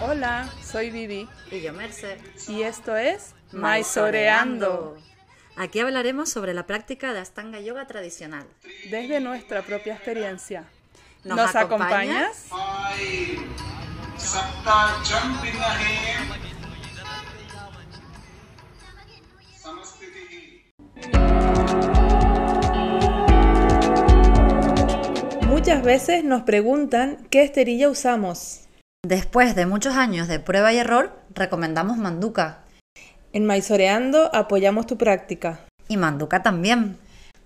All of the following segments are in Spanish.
Hola, soy Vivi. Y yo, Merce. Y esto es Maisoreando. Aquí hablaremos sobre la práctica de Astanga Yoga tradicional. Desde nuestra propia experiencia. ¿Nos ¿Nos, acompañas? acompañas? Muchas veces nos preguntan qué esterilla usamos. Después de muchos años de prueba y error, recomendamos Manduka. En Maisoreando apoyamos tu práctica. Y Manduka también.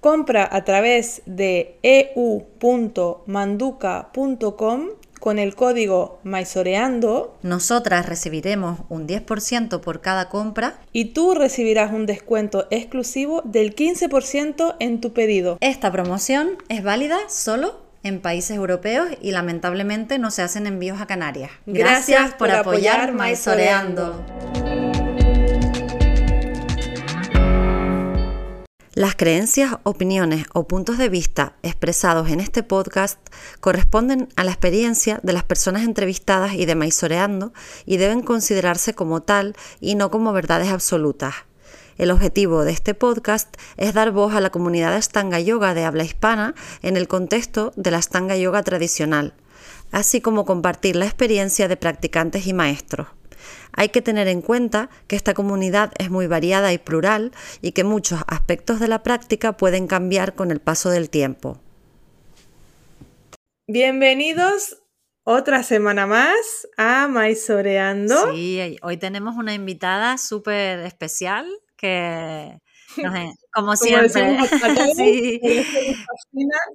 Compra a través de eu.manduca.com con el código Maisoreando Nosotras recibiremos un 10% por cada compra. y tú recibirás un descuento exclusivo del 15% en tu pedido. Esta promoción es válida solo en países europeos y lamentablemente no se hacen envíos a Canarias. Gracias por apoyar Maisoreando. Las creencias, opiniones o puntos de vista expresados en este podcast corresponden a la experiencia de las personas entrevistadas y de Maisoreando y deben considerarse como tal y no como verdades absolutas. El objetivo de este podcast es dar voz a la comunidad de Astanga Yoga de habla hispana en el contexto de la Astanga Yoga tradicional, así como compartir la experiencia de practicantes y maestros. Hay que tener en cuenta que esta comunidad es muy variada y plural y que muchos aspectos de la práctica pueden cambiar con el paso del tiempo. Bienvenidos otra semana más a Maisoreando. Sí, hoy tenemos una invitada súper especial que, como Como siempre, acá sí,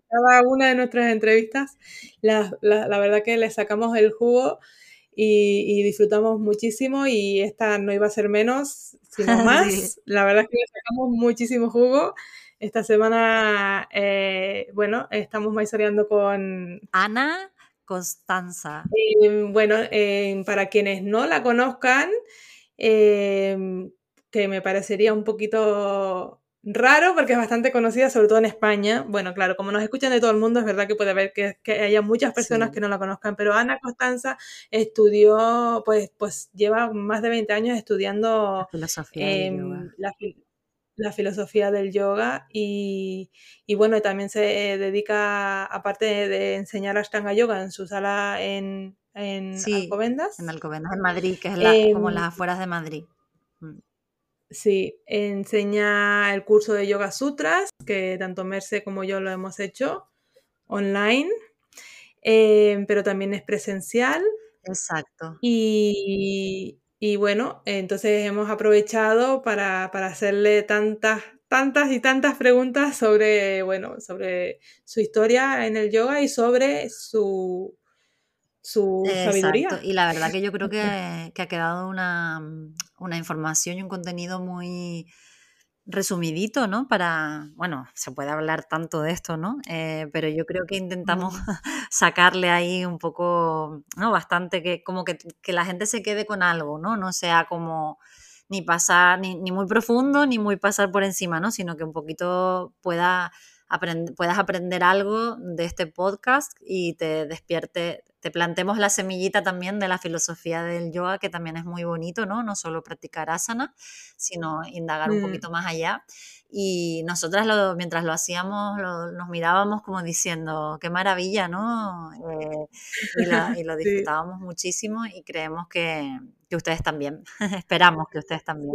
cada una de nuestras entrevistas. La, la- la verdad que le sacamos el jugo y, y disfrutamos muchísimo y esta no iba a ser menos, sino más. Sí. La verdad es que le sacamos muchísimo jugo. Esta semana, eh, bueno, estamos maizoreando con Ana Constanza. Eh, bueno, eh, para quienes no la conozcan, eh, que me parecería un poquito raro porque es bastante conocida, sobre todo en España. Bueno, claro, como nos escuchan de todo el mundo, es verdad que puede haber que, que haya muchas personas Sí. que no la conozcan, pero Ana Costanza estudió, pues, pues lleva más de 20 años estudiando La filosofía del em, yoga. la, fil- la filosofía del yoga y, y bueno, también se dedica, aparte de, de enseñar Ashtanga Yoga en su sala en, en Sí, Alcobendas, En Alcobendas, en Madrid, que es la- como Em, las afueras de Madrid. Sí, enseña el curso de Yoga Sutras, que tanto Merce como yo lo hemos hecho online, em, pero también es presencial. Exacto. Y, y bueno, entonces hemos aprovechado para, para hacerle tantas, tantas y tantas preguntas sobre, bueno, sobre su historia en el yoga y sobre su, su sabiduría. Exacto. Y la verdad que yo creo que, que ha quedado una, mm, una información y un contenido muy resumidito, ¿no? Para, bueno, se puede hablar tanto de esto, ¿no? Eh, pero yo creo que intentamos sacarle ahí un poco, ¿no? Bastante que como que, que la gente se quede con algo, ¿no? No sea como ni pasar, ni, ni muy profundo, ni muy pasar por encima, ¿no? Sino que un poquito pueda aprend- puedas aprender algo de este podcast y te despierte, te plantemos la semillita también de la filosofía del yoga, que también es muy bonito, ¿no? No solo practicar asana, sino indagar un Mm. poquito más allá. Y nosotras lo- mientras lo hacíamos, lo- nos mirábamos como diciendo, qué maravilla, ¿no? Eh, y, la- y lo Sí. disfrutábamos muchísimo y creemos que, que ustedes también. Esperamos que ustedes también.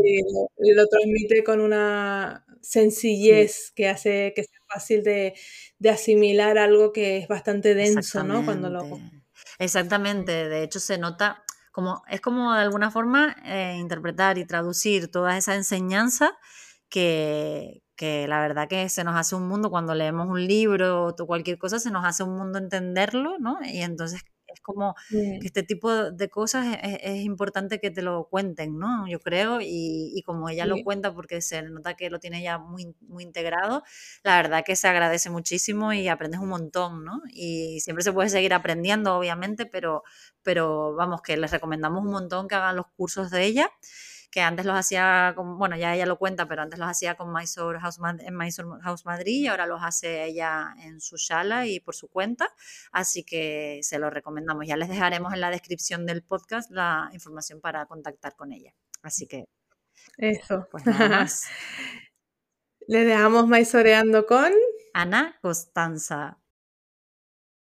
Y lo, transmite con una sencillez que hace que sea fácil de, de asimilar algo que es bastante denso, ¿no? Cuando lo... Exactamente. De hecho se nota como, es como de alguna forma eh, interpretar y traducir toda esa enseñanza que, que la verdad que se nos hace un mundo cuando leemos un libro o cualquier cosa, se nos hace un mundo entenderlo, ¿no? Y entonces es como Mm. que este tipo de cosas es, es- es importante que te lo cuenten, ¿no? Yo creo, y, y como ella lo Sí. cuenta porque se nota que lo tiene ya muy, muy integrado, la verdad que se agradece muchísimo y aprendes un montón, ¿no? Y siempre se puede seguir aprendiendo, obviamente, pero, pero vamos, que les recomendamos un montón que hagan los cursos de ella. Que antes los hacía, con, bueno, ya ella lo cuenta, pero antes los hacía con Mysore House, en Mysore House Madrid y ahora los hace ella en su sala y por su cuenta, así que se lo recomendamos. Ya les dejaremos en la descripción del podcast la información para contactar con ella. Así que... Eso. Pues nada más. Le dejamos maizoreando con Ana Costanza.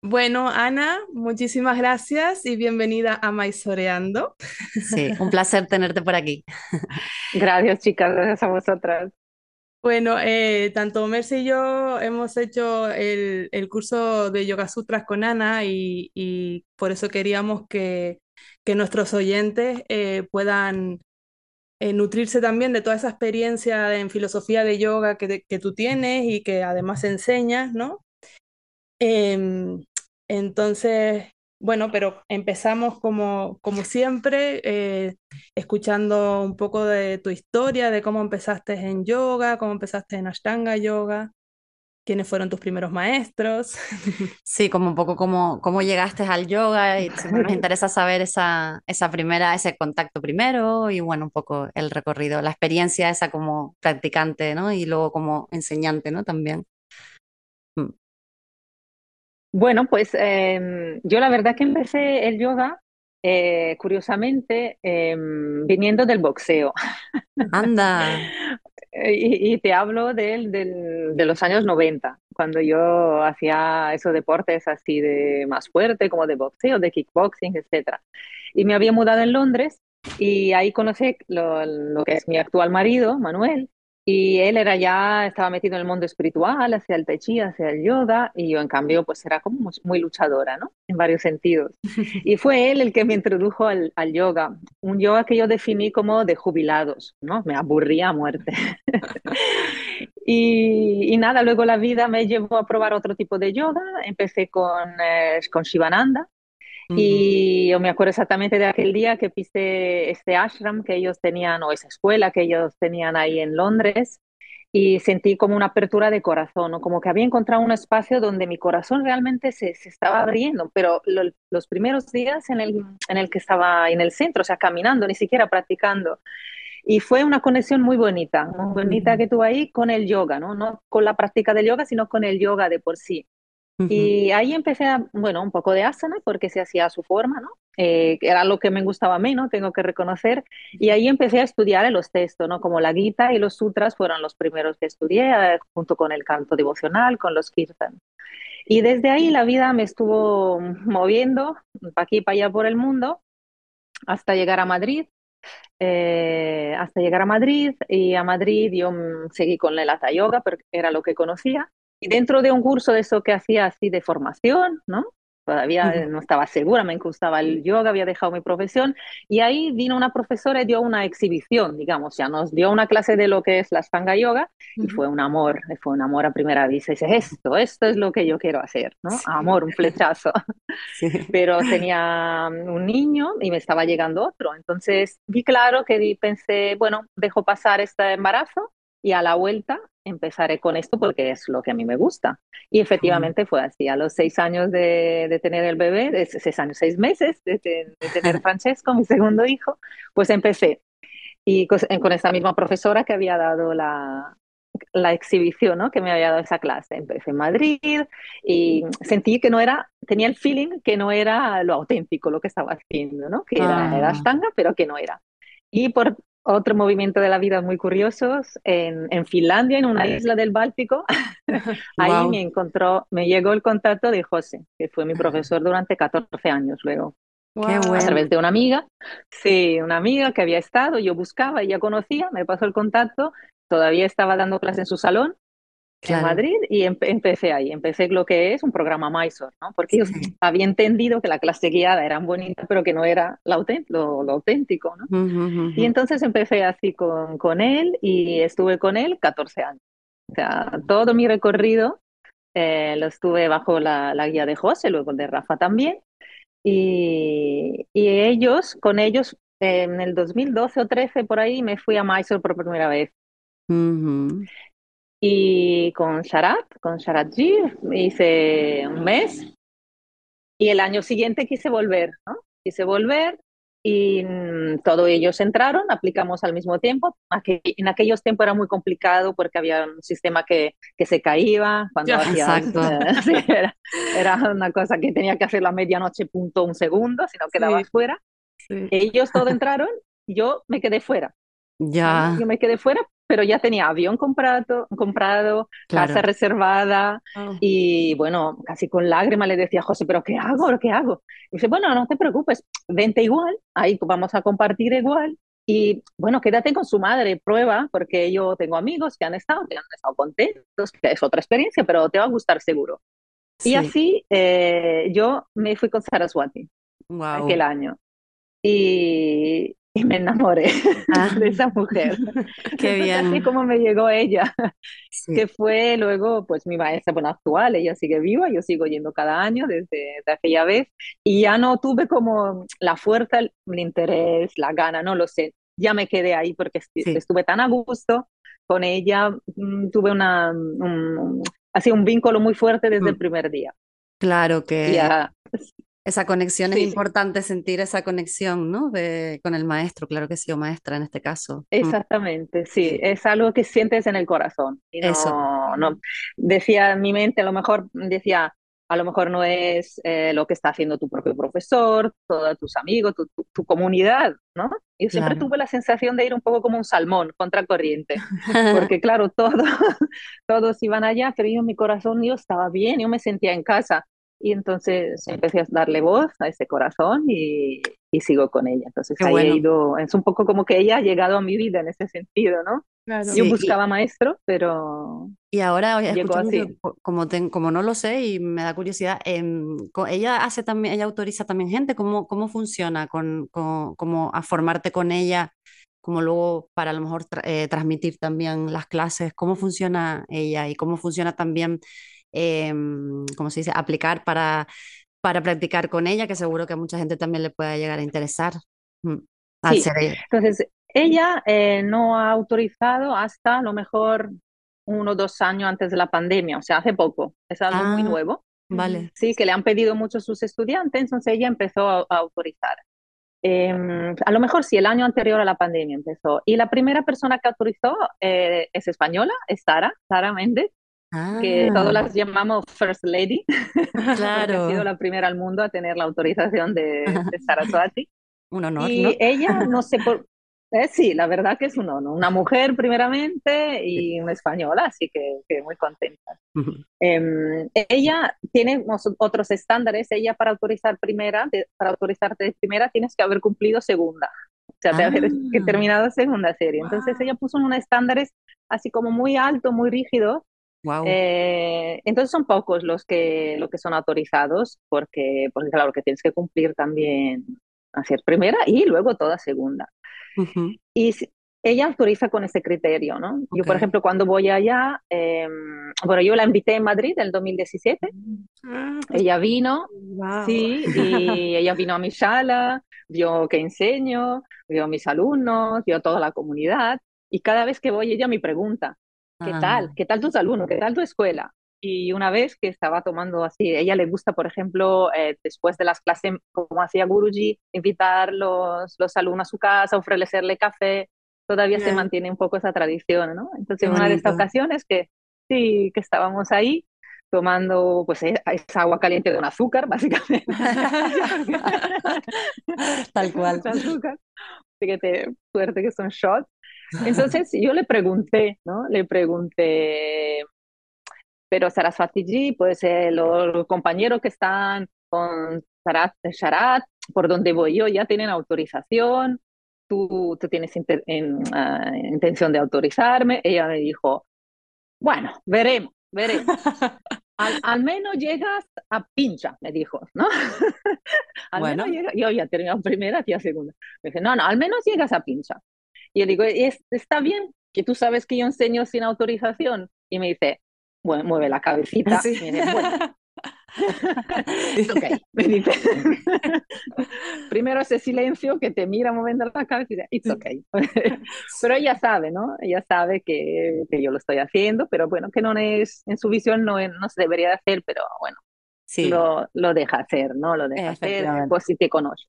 Bueno, Ana, muchísimas gracias y bienvenida a Maizoreando. Sí, un placer tenerte por aquí. Gracias, chicas, gracias a vosotras. Bueno, eh, tanto Mercy y yo hemos hecho el, curso de Yoga Sutras con Ana y, por eso queríamos que, nuestros oyentes eh, puedan eh, nutrirse también de toda esa experiencia en filosofía de yoga que, que tú tienes y que además enseñas, ¿no? Em, entonces, bueno, pero empezamos como, como siempre, eh, escuchando un poco de tu historia, de cómo empezaste en yoga, cómo empezaste en Ashtanga Yoga, quiénes fueron tus primeros maestros. Sí, como un poco cómo, cómo llegaste al yoga y nos interesa saber esa, esa primera, ese contacto primero y bueno, un poco el recorrido, la experiencia esa como practicante, ¿no? Y luego como enseñante, ¿no? También. Bueno, pues em, yo la verdad que empecé el yoga, eh, curiosamente, em, viniendo del boxeo. Anda. y, te hablo del, de los años 90, cuando yo hacía esos deportes así de más fuerte, como de boxeo, de kickboxing, etc. Y me había mudado en Londres y ahí conocí lo, lo que es mi actual marido, Manuel, y él era ya, estaba metido en el mundo espiritual, hacia el tai hacia el yoga, y yo en cambio pues era como muy luchadora, ¿no? En varios sentidos. Y fue él el que me introdujo al, al yoga, un yoga que yo definí como de jubilados, ¿no? Me aburría a muerte. y, y, nada, luego la vida me llevó a probar otro tipo de yoga, empecé con, eh, con Shivananda, y yo me acuerdo exactamente de aquel día que pise este ashram que ellos tenían, o esa escuela que ellos tenían ahí en Londres, y sentí como una apertura de corazón, ¿no? como que había encontrado un espacio donde mi corazón realmente se, se estaba abriendo, pero los primeros días en el, en el que estaba en el centro, o sea, caminando, ni siquiera practicando. Y fue una conexión muy bonita, muy bonita que tuve ahí con el yoga, ¿no? No con la práctica del yoga, sino con el yoga de por sí. Y ahí empecé, a, bueno, un poco de asana porque se hacía a su forma, ¿no? Eh, era lo que me gustaba menos, tengo que reconocer. Y ahí empecé a estudiar los textos, ¿no? Como la Gita y los Sutras fueron los primeros que estudié, eh, junto con el canto devocional, con los Kirtan. Y desde ahí la vida me estuvo moviendo para aquí para allá por el mundo hasta llegar a Madrid. Eh, hasta llegar a Madrid y a Madrid yo mm, seguí con el Hatha Yoga, porque era lo que conocía y dentro de un curso de eso que hacía así de formación, ¿no? Todavía no estaba segura, me gustaba el yoga, había dejado mi profesión. Y ahí vino una profesora y dio una exhibición, digamos, ya nos dio una clase de lo que es la Stanga Yoga y fue un amor, fue un amor a primera vista. Dice, esto, esto es lo que yo quiero hacer, ¿no? Amor, un flechazo. Pero tenía un niño y me estaba llegando otro. Entonces vi claro que pensé, bueno, dejo pasar este embarazo y a la vuelta empezaré con esto porque es lo que a mí me gusta. Y efectivamente fue así. A los seis años de, tener el bebé, de seis años, seis meses de, tener Francesco, mi segundo hijo, pues empecé. Y con, esa misma profesora que había dado la, la exhibición, ¿no? Que me había dado esa clase. Empecé en Madrid y sentí que no era, tenía el feeling que no era lo auténtico lo que estaba haciendo, ¿no? Que era, era ah. pero que no era. Y por, otro movimiento de la vida muy curiosos en, en Finlandia, en una isla del Báltico. Ahí me encontró, me llegó el contacto de José, que fue mi profesor durante 14 años luego. A través de una amiga, sí, una amiga que había estado, yo buscaba, ella conocía, me pasó el contacto, todavía estaba dando clase en su salón en Madrid y empecé ahí, empecé lo que es un programa Mysore, ¿no? Porque yo había entendido que la clase guiada era bonita, pero que no era lo, lo, auténtico, ¿no? Y entonces empecé así con, con, él y estuve con él 14 años. O sea, todo mi recorrido eh, lo estuve bajo la, la, guía de José, luego de Rafa también. Y, y ellos, con ellos, en el 2012 o 13 por ahí, me fui a Mysore por primera vez. Y con Sharat, con Sharatji, hice un mes. Y el año siguiente quise volver, ¿no? Quise volver y mm, todos ellos entraron, aplicamos al mismo tiempo. en aquellos tiempos era muy complicado porque había un sistema que, que se caía cuando hacía, era, era, una cosa que tenía que hacer la medianoche punto un segundo, si no quedabas fuera. Ellos todos entraron, yo me quedé fuera. Ya. Yo me quedé fuera, pero ya tenía avión comprado, comprado casa reservada ah. y bueno, casi con lágrimas le decía a José, pero ¿qué hago? ¿Qué hago? Y dice, bueno, no te preocupes, vente igual, ahí vamos a compartir igual y bueno, quédate con su madre, prueba, porque yo tengo amigos que han estado, que han estado contentos, que es otra experiencia, pero te va a gustar seguro. Y así eh, yo me fui con Saraswati aquel año. Y, y me enamoré ah. de esa mujer. Qué bien. Así como me llegó ella, que fue luego pues mi maestra bueno, actual, ella sigue viva, yo sigo yendo cada año desde, aquella vez y ya no tuve como la fuerza, el, interés, la gana, no lo sé, ya me quedé ahí porque estuve tan a gusto con ella, mm, tuve una, un, así un vínculo muy fuerte desde el mm. primer día. Claro que... Ya, esa conexión es importante, sentir esa conexión, ¿no? De, con el maestro, claro que sí, o maestra en este caso. Mm. Exactamente, sí, es algo que sientes en el corazón. Y no, Eso. No, decía mi mente, a lo mejor decía, a lo mejor no es eh, lo que está haciendo tu propio profesor, todos tus amigos, tu, tu, comunidad, ¿no? Y siempre tuve la sensación de ir un poco como un salmón, contracorriente, porque claro, todo, todos iban allá, pero yo en mi corazón yo estaba bien, yo me sentía en casa. Y entonces empecé a darle voz a ese corazón y, y sigo con ella. Entonces ahí he ido, es un poco como que ella ha llegado a mi vida en ese sentido, ¿no? Yo buscaba maestro, pero... Y ahora, llegó así. como, como no lo sé y me da curiosidad, em, ella hace también, ella autoriza también gente, ¿cómo, cómo funciona con, con como a formarte con ella? como luego para a lo mejor eh, transmitir también las clases, cómo funciona ella y cómo funciona también eh, ¿cómo se dice?, aplicar para, para practicar con ella, que seguro que a mucha gente también le pueda llegar a interesar. Mm, sí. Entonces, ella eh, no ha autorizado hasta a lo mejor uno o dos años antes de la pandemia, o sea, hace poco, es algo muy ah, nuevo. Vale. Sí, que le han pedido mucho sus estudiantes, entonces ella empezó a, autorizar. Em, a lo mejor sí, el año anterior a la pandemia empezó. Y la primera persona que autorizó eh, es española, es Sara, Sara Méndez, que todos ah. las llamamos First Lady, claro. ha sido la primera al mundo a tener la autorización de, de Saraswati. un honor, y ella, no sé por... Eh, sí, la verdad que es un honor. Una mujer primeramente y una española, así que, que muy contenta. Em, ella tiene otros estándares. Ella para autorizar primera, para autorizarte de primera tienes que haber cumplido segunda. O sea, ah. haber que terminado segunda serie. Entonces ella puso unos estándares así como muy alto, muy rígidos eh, entonces son pocos los que, los que son autorizados porque, porque claro que tienes que cumplir también hacer primera y luego toda segunda. Y ella autoriza con ese criterio, ¿no? Yo, por ejemplo, cuando voy allá, em, bueno, yo la invité en Madrid en el 2017, ah, pues ella vino, sí, y ella vino a mi sala, vio que enseño, vio a mis alumnos, vio toda la comunidad, y cada vez que voy ella me pregunta, ¿Qué tal? ¿Qué tal tus alumnos? ¿Qué tal tu escuela? Y una vez que estaba tomando así, ella le gusta, por ejemplo, eh, después de las clases, como hacía Guruji, invitar los, los alumnos a su casa, ofrecerle café. Todavía se mantiene un poco esa tradición, ¿no? Entonces, en una de estas ocasiones que sí, que estábamos ahí tomando pues e, esa agua caliente de un azúcar, básicamente. Tal cual. Azúcar. Fíjate, suerte que son shots. Entonces yo le pregunté, ¿no? Le pregunté, pero Saraswati pues los compañeros que están con Sharat, por donde voy yo, ya tienen autorización, tú, tú tienes ah, intención de autorizarme. Ella me dijo, bueno, veremos, veremos. Al, menos llegas a pincha, me dijo, ¿no? al bueno. menos yo ya terminado primera, tía segunda. Me dije, no, no, al menos llegas a pincha. Y yo digo, está bien que tú sabes que yo enseño sin autorización. Y me dice, bueno, mueve la cabecita. Y me dice, bueno. ok, me dice. Primero ese silencio que te mira moviendo la cabeza y dice, it's okay. pero ella sabe, ¿no? Ella sabe que, que, yo lo estoy haciendo, pero bueno, que no es, en su visión no, no se debería de hacer, pero bueno, sí. lo, lo deja hacer, ¿no? Lo deja hacer, pues si te conoce.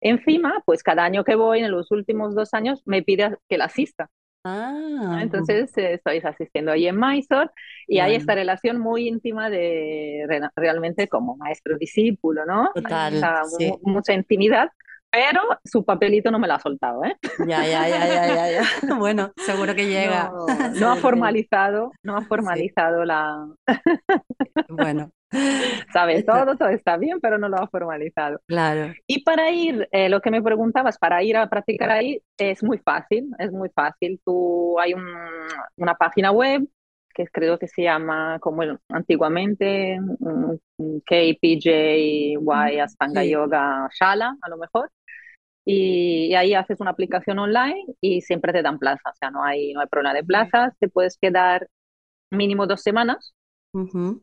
Encima, pues cada año que voy, en los últimos dos años, me pide que la asista. Ah, Entonces eh, estoy asistiendo ahí en Mysore y hay esta relación muy íntima de realmente como maestro-discípulo, ¿no? Total, sí. Mucha intimidad, pero su papelito no me lo ha soltado, ¿eh? Ya, ya, ya, ya, ya, ya. Bueno, seguro que llega. No, ha formalizado, no ha formalizado la... Bueno. Sabes, todo, todo está bien, pero no lo ha formalizado. Claro. Y para ir, eh, lo que me preguntabas, para ir a practicar ahí es muy fácil, es muy fácil. Tú hay una página web que creo que se llama como antiguamente KPJY Astanga Yoga Shala, a lo mejor. Y, ahí haces una aplicación online y siempre te dan plaza, o sea, no hay, no hay problema de plazas, te puedes quedar mínimo dos semanas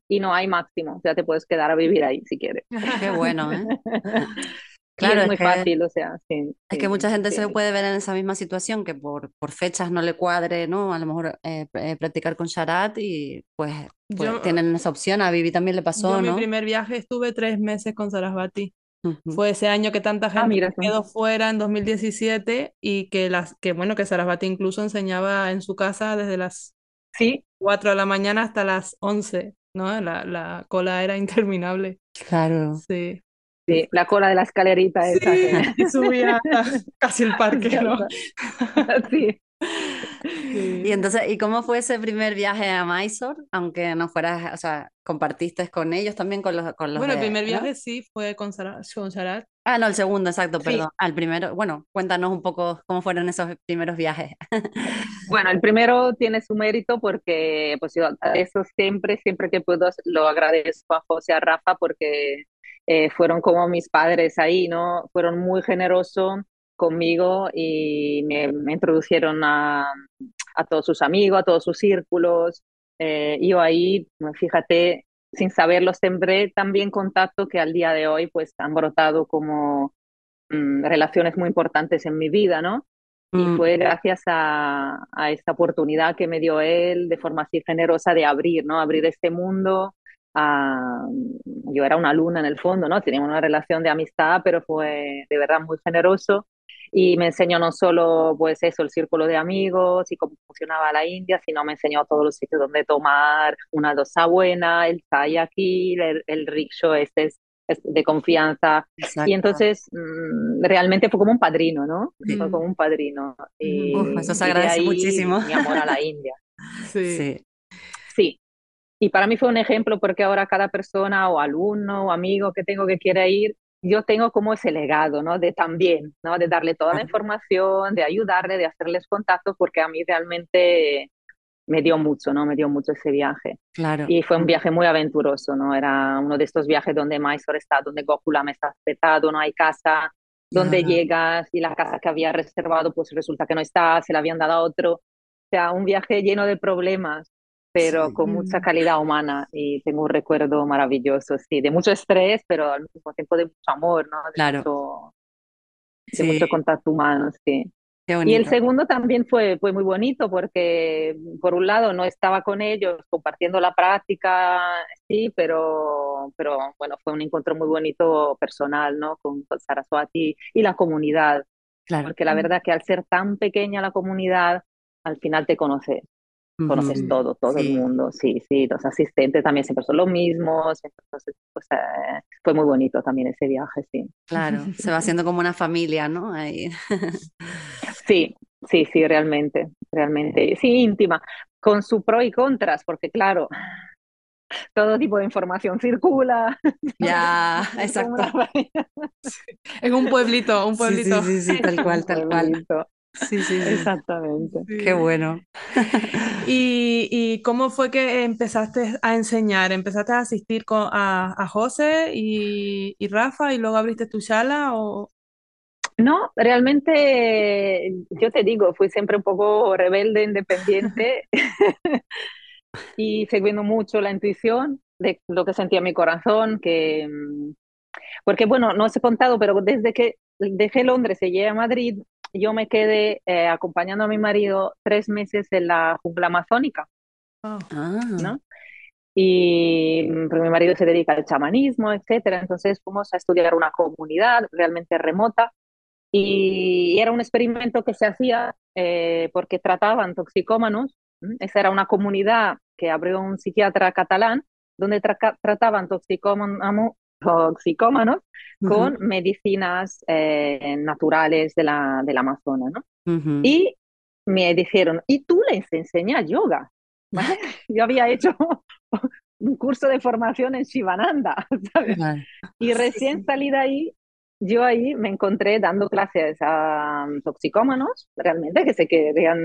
y no hay máximo, o sea, te puedes quedar a vivir ahí si quieres. Qué bueno, ¿eh? Claro, es muy fácil, o sea, sí, Es que mucha gente se puede ver en esa misma situación, que por, por fechas no le cuadre, ¿no? A lo mejor eh, eh, practicar con Sharat y pues, pues tienen esa opción. A Vivi también le pasó, yo ¿no? mi primer viaje estuve tres meses con Sarasvati. Fue ese año que tanta ah, gente quedó fuera en 2017 y que, las, que bueno, que Sarasvati incluso enseñaba en su casa desde las sí. 4 de la mañana hasta las 11, ¿no? La, la cola era interminable. Claro. Sí. Sí, la cola de la escalerita sí, esa. Subía casi el parque, ¿no? Sí. Y entonces, ¿y cómo fue ese primer viaje a Mysore? Aunque no fueras, o sea, compartiste con ellos también, con los, con los Bueno, el primer viaje sí fue con, con Sharat. Ah, no, el segundo, exacto, perdón. Al primero, bueno, cuéntanos un poco cómo fueron esos primeros viajes. Bueno, el primero tiene su mérito porque, pues yo eso siempre, siempre que puedo, lo agradezco a José, a Rafa, porque eh, fueron como mis padres ahí, ¿no? Fueron muy generosos conmigo y me, introdujeron a, a, todos sus amigos, a todos sus círculos. Eh, yo ahí, fíjate, sin saberlo, sembré también contacto que al día de hoy pues han brotado como mm, relaciones muy importantes en mi vida, ¿no? Y mm. fue gracias a, a, esta oportunidad que me dio él de forma así generosa de abrir, ¿no? Abrir este mundo yo era una alumna en el fondo, ¿no? Teníamos una relación de amistad, pero fue de verdad muy generoso y me enseñó no solo pues eso, el círculo de amigos y cómo funcionaba la India, sino me enseñó todos los sitios donde tomar una dosa buena, el chai aquí, el, el rickshaw este es, de confianza. Y entonces mm, realmente fue como un padrino, ¿no? Fue como un padrino. Y, eso se agradece muchísimo. Mi amor a la India. sí. sí. Sí, y para mí fue un ejemplo porque ahora cada persona o alumno o amigo que tengo que quiera ir, yo tengo como ese legado, ¿no? De también, ¿no? De darle toda la información, de ayudarle, de hacerles contactos, porque a mí realmente me dio mucho, ¿no? Me dio mucho ese viaje. Claro. Y fue un viaje muy aventuroso, ¿no? Era uno de estos viajes donde Mysore está, donde Gokula me está aspetado, no hay casa, donde llegas y la casa que había reservado, pues resulta que no está, se la habían dado a otro. O sea, un viaje lleno de problemas, pero con mucha calidad humana y tengo un recuerdo maravilloso, sí, de mucho estrés, pero al mismo tiempo de mucho amor, ¿no? De claro. Mucho, de mucho contacto humano, sí. Y el segundo también fue, fue muy bonito porque, por un lado, no estaba con ellos compartiendo la práctica, sí, pero, pero bueno, fue un encuentro muy bonito personal, ¿no? Con, con Saraswati y la comunidad. Claro. Porque la verdad que al ser tan pequeña la comunidad, al final te conoces conoces todo, todo el mundo, sí, sí, los asistentes también siempre son los mismos, entonces pues, eh, fue muy bonito también ese viaje, sí. Claro, se va haciendo como una familia, ¿no? Ahí. sí, sí, sí, realmente, realmente, sí, íntima, con su pro y contras, porque claro, todo tipo de información circula. Ya, exacto. Es un pueblito, un pueblito. Sí, sí, sí, tal cual, tal cual. Sí, sí, exactamente. Qué bueno. ¿Y, ¿Y, cómo fue que empezaste a enseñar? ¿Empezaste a asistir con, a, a José y, y, Rafa y luego abriste tu sala o...? No, realmente yo te digo, fui siempre un poco rebelde, independiente y siguiendo mucho la intuición de lo que sentía mi corazón, que porque bueno, no os he contado, pero desde que dejé Londres y llegué a Madrid, yo me quedé eh, acompañando a mi marido tres meses en la jungla amazónica. Ah. ¿no? Y pues, mi marido se dedica al chamanismo, etcétera. Entonces fuimos a estudiar una comunidad realmente remota Y era un experimento que se hacía eh, porque trataban toxicómanos. Esa era una comunidad que abrió un psiquiatra catalán donde trataban toxicómanos, toxicómanos con medicinas eh, naturales de la, del Amazonas. ¿no? Y me dijeron, ¿y tú les enseñas yoga? Yo había hecho un curso de formación en Shivananda, ¿sabes? Y recién salí de ahí, yo ahí me encontré dando clases a toxicómanos, realmente, que se querían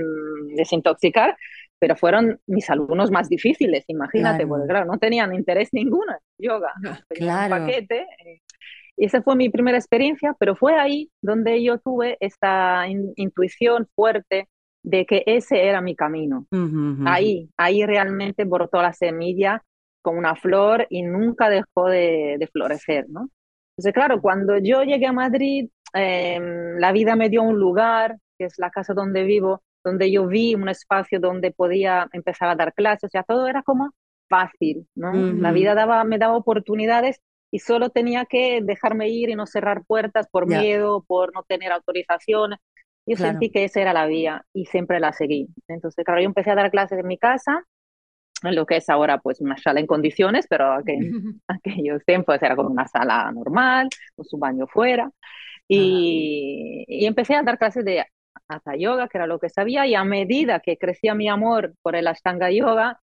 desintoxicar, pero fueron mis alumnos más difíciles, imagínate, porque claro, no tenían interés ninguno yoga, claro. un paquete. Eh, y esa fue mi primera experiencia, pero fue ahí donde yo tuve esta intuición fuerte de que ese era mi camino. Ahí, ahí realmente brotó la semilla con una flor y nunca dejó de, florecer, ¿no? Entonces, claro, cuando yo llegué a Madrid, em, la vida me dio un lugar, que es la casa donde vivo, donde yo vi un espacio donde podía empezar a dar clases, o sea, todo era como fácil, ¿no? La vida daba, me daba oportunidades y solo tenía que dejarme ir y no cerrar puertas por miedo, por no tener autorización. Yo sentí que esa era la vía y siempre la seguí. Entonces, claro, yo empecé a dar clases en mi casa, en lo que es ahora pues una sala en condiciones, pero aquel, aquellos tiempos era como una sala normal, con su baño fuera. Y, y, empecé a dar clases de Hatha Yoga, que era lo que sabía, y a medida que crecía mi amor por el Ashtanga Yoga,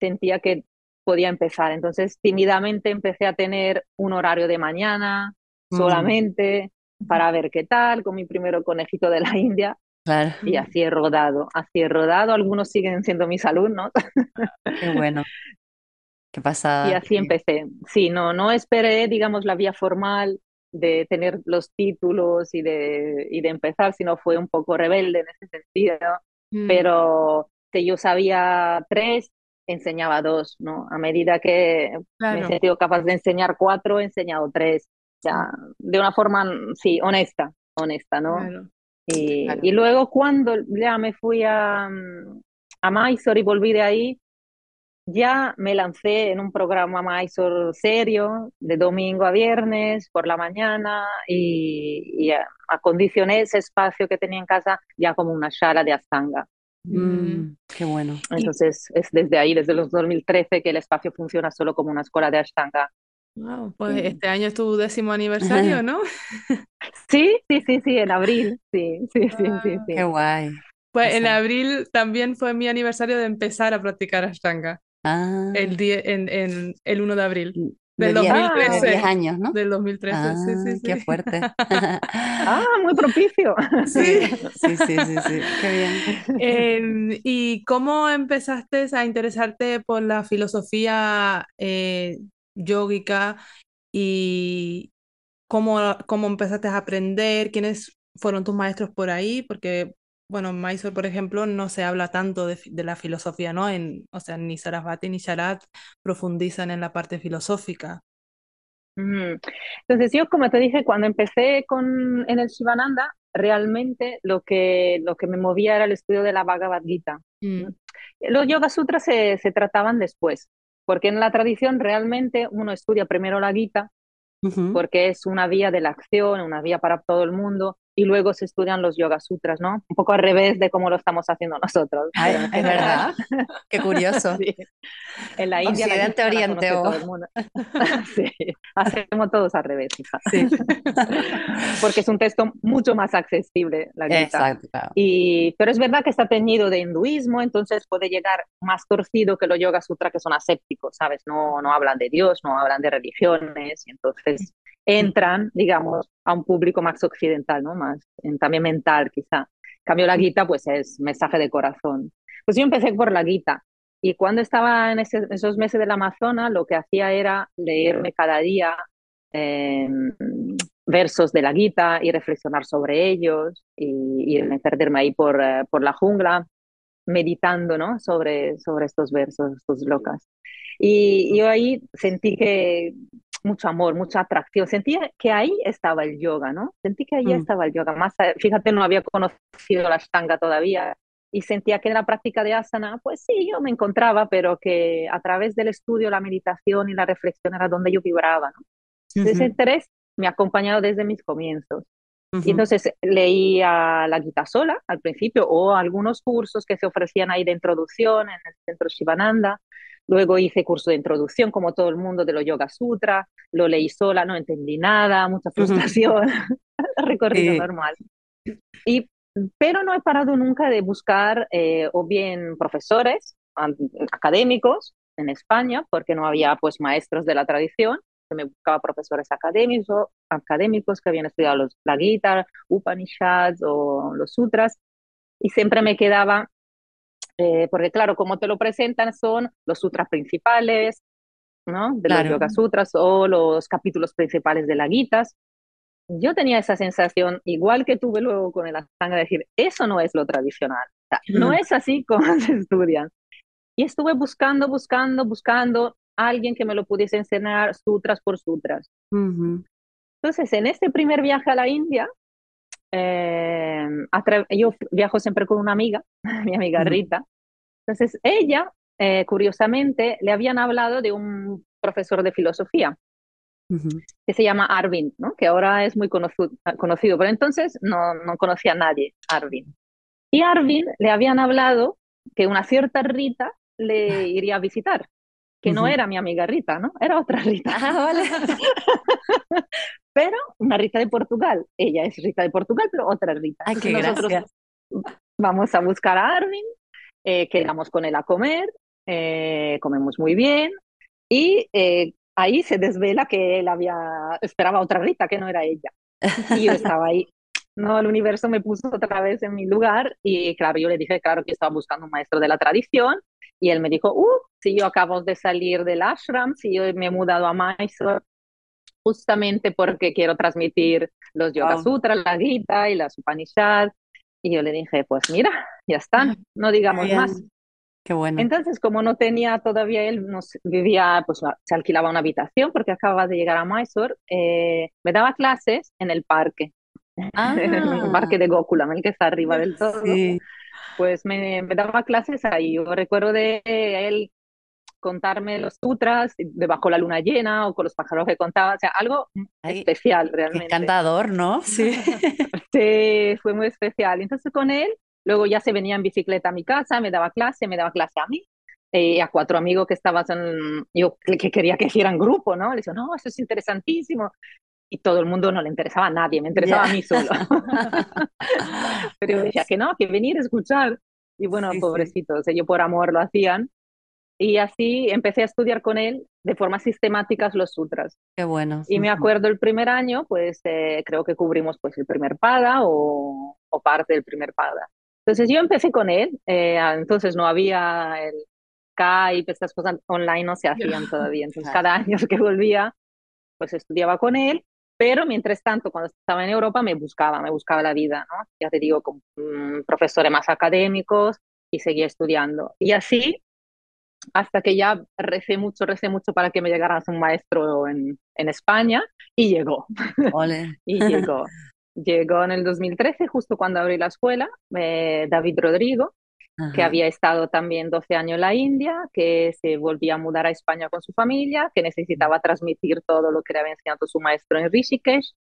sentía que podía empezar. Entonces, tímidamente empecé a tener un horario de mañana mm. solamente para ver qué tal, con mi primer conejito de la India. Y así he rodado, así he rodado. Algunos siguen siendo mis alumnos. Qué bueno. Qué pasa. Y así empecé. Sí, no, no esperé, digamos, la vía formal de tener los títulos y de, y de empezar, sino fue un poco rebelde en ese sentido. Mm. Pero que yo sabía tres, enseñaba dos, ¿no? A medida que me he sentido capaz de enseñar cuatro, he enseñado tres. Ya, de una forma, sí, honesta, honesta, ¿no? Y, y, luego cuando ya me fui a, a Mysore y volví de ahí, ya me lancé en un programa Mysore serio, de domingo a viernes, por la mañana, y, y acondicioné ese espacio que tenía en casa ya como una sala de astanga. Mm, qué bueno. Entonces, es desde ahí, desde los 2013, que el espacio funciona solo como una escuela de Ashtanga. Wow, pues este año es tu décimo aniversario, ¿no? sí, sí, sí, sí, en abril, sí, sí, sí, sí, sí. Qué guay. Pues en abril también fue mi aniversario de empezar a practicar Ashtanga. Ah. El, día, en, en, el 1 de abril. Del 2013. 10 años, ¿no? Del 2013, sí, ah, sí, sí. Qué fuerte. ah, muy propicio. Sí, sí, sí, sí, sí. Qué bien. Eh, ¿Y cómo empezaste a interesarte por la filosofía eh, yógica y cómo, cómo empezaste a aprender? ¿Quiénes fueron tus maestros por ahí? Porque bueno, en Mysore, por ejemplo, no se habla tanto de, la filosofía, ¿no? En, o sea, ni Sarasvati ni Sharat profundizan en la parte filosófica. Entonces yo, como te dije, cuando empecé con, en el Shivananda, realmente lo que, lo que me movía era el estudio de la Bhagavad Gita. Mm. Los Yoga Sutras se, se, trataban después, porque en la tradición realmente uno estudia primero la Gita, porque es una vía de la acción, una vía para todo el mundo, y luego se estudian los Yoga Sutras, ¿no? Un poco al revés de cómo lo estamos haciendo nosotros. es verdad. Qué curioso. En la India. Occidente, Oriente. Todo el mundo. sí. Hacemos todos al revés, hija. Sí. Porque es un texto mucho más accesible, la Gita. Exacto. Y, pero es verdad que está teñido de hinduismo, entonces puede llegar más torcido que los Yoga Sutras que son asépticos, ¿sabes? No, no hablan de Dios, no hablan de religiones, y entonces entran, digamos, a un público más occidental, ¿no? Más también mental, quizá. Cambio la guita, pues es mensaje de corazón. Pues yo empecé por la guita y cuando estaba en esos meses del Amazonas, lo que hacía era leerme cada día em, versos de la guita y reflexionar sobre ellos y, y perderme ahí por, eh, por la jungla meditando ¿no? sobre, sobre estos versos, estos locas. Y yo ahí sentí que mucho amor, mucha atracción. Sentí que ahí estaba el yoga, ¿no? Sentí que ahí mm. estaba el yoga. Más, eh, fíjate, no había conocido la Ashtanga todavía y sentía que en la práctica de asana, pues sí, yo me encontraba, pero que a través del estudio, la meditación y la reflexión era donde yo vibraba, ¿no? Ese interés me ha acompañado desde mis comienzos. Y entonces leía la Gita sola al principio o algunos cursos que se ofrecían ahí de introducción en el centro Shivananda. Luego hice curso de introducción, como todo el mundo, de los Yoga Sutra. Lo leí sola, no entendí nada, mucha frustración, recorrido normal. Y, pero no he parado nunca de buscar eh, o bien profesores académicos en España, porque no había pues maestros de la tradición, me buscaba profesores académicos, académicos que habían estudiado los, la Gita, Upanishads o los Sutras, y siempre me quedaba, eh, porque claro, como te lo presentan son los sutras principales, ¿no? De los Yoga Sutras o los capítulos principales de la Gitas. Yo tenía esa sensación, igual que tuve luego con el Ashtanga, de decir, eso no es lo tradicional, no es así como se estudian. Y estuve buscando, buscando, buscando alguien que me lo pudiese enseñar sutras por sutras. Entonces, en este primer viaje a la India, eh, yo viajo siempre con una amiga, mi amiga Rita. Entonces, ella, eh, curiosamente, le habían hablado de un profesor de filosofía que se llama Arvind, ¿no? que ahora es muy conocido, conocido pero entonces no, no conocía a nadie, Arvind. Y Arvind le habían hablado que una cierta Rita le iría a visitar que no era mi amiga Rita, ¿no? Era otra Rita. Ah, pero una Rita de Portugal. Ella es Rita de Portugal, pero otra Rita. Ay, qué Nosotros vamos a buscar a Arvin, eh, quedamos con él a comer, eh, comemos muy bien y eh, ahí se desvela que él había esperaba otra Rita que no era ella. Y yo estaba ahí. No, el universo me puso otra vez en mi lugar y claro, yo le dije, claro, que estaba buscando un maestro de la tradición y él me dijo, uh, si yo acabo de salir del ashram, si yo me he mudado a Mysore, justamente porque quiero transmitir los Yoga Sutras, la Gita y las Upanishads. Y yo le dije, pues mira, ya están, no digamos más. Qué bueno. Entonces, como no tenía todavía él, nos vivía, pues se alquilaba una habitación porque acababa de llegar a Mysore, eh, me daba clases en el parque, en el parque de Gokulam, el que está arriba del todo. Sí pues me, daba clases ahí. Yo recuerdo de él contarme los sutras debajo la luna llena o con los pájaros que contaba, o sea, algo especial realmente. Encantador, ¿no? Sí. sí, fue muy especial. Entonces con él, luego ya se venía en bicicleta a mi casa, me daba clase, me daba clase a mí. Eh, a cuatro amigos que estaban, yo que quería que hicieran grupo, ¿no? Le decía, no, eso es interesantísimo y todo el mundo no le interesaba a nadie, me interesaba a mí solo. Pero yo decía que no, que venir a escuchar. Y bueno, pobrecitos, ellos por amor lo hacían. Y así empecé a estudiar con él de forma sistemática los sutras. Qué bueno. Y me acuerdo el primer año, pues eh, creo que cubrimos pues el primer pada o, o, parte del primer pada. Entonces yo empecé con él, eh, entonces no había el Skype, estas cosas online no se hacían todavía. Entonces cada año que volvía, pues estudiaba con él pero mientras tanto, cuando estaba en Europa, me buscaba, me buscaba la vida, ¿no? Ya te digo, con mm, profesores más académicos y seguía estudiando. Y así, hasta que ya recé mucho, recé mucho para que me llegara un maestro en, en España y llegó. y llegó. Llegó en el 2013, justo cuando abrí la escuela, eh, David Rodrigo, que había estado también 12 años en la India, que se volvía a mudar a España con su familia, que necesitaba transmitir todo lo que le había enseñado su maestro en Rishikesh.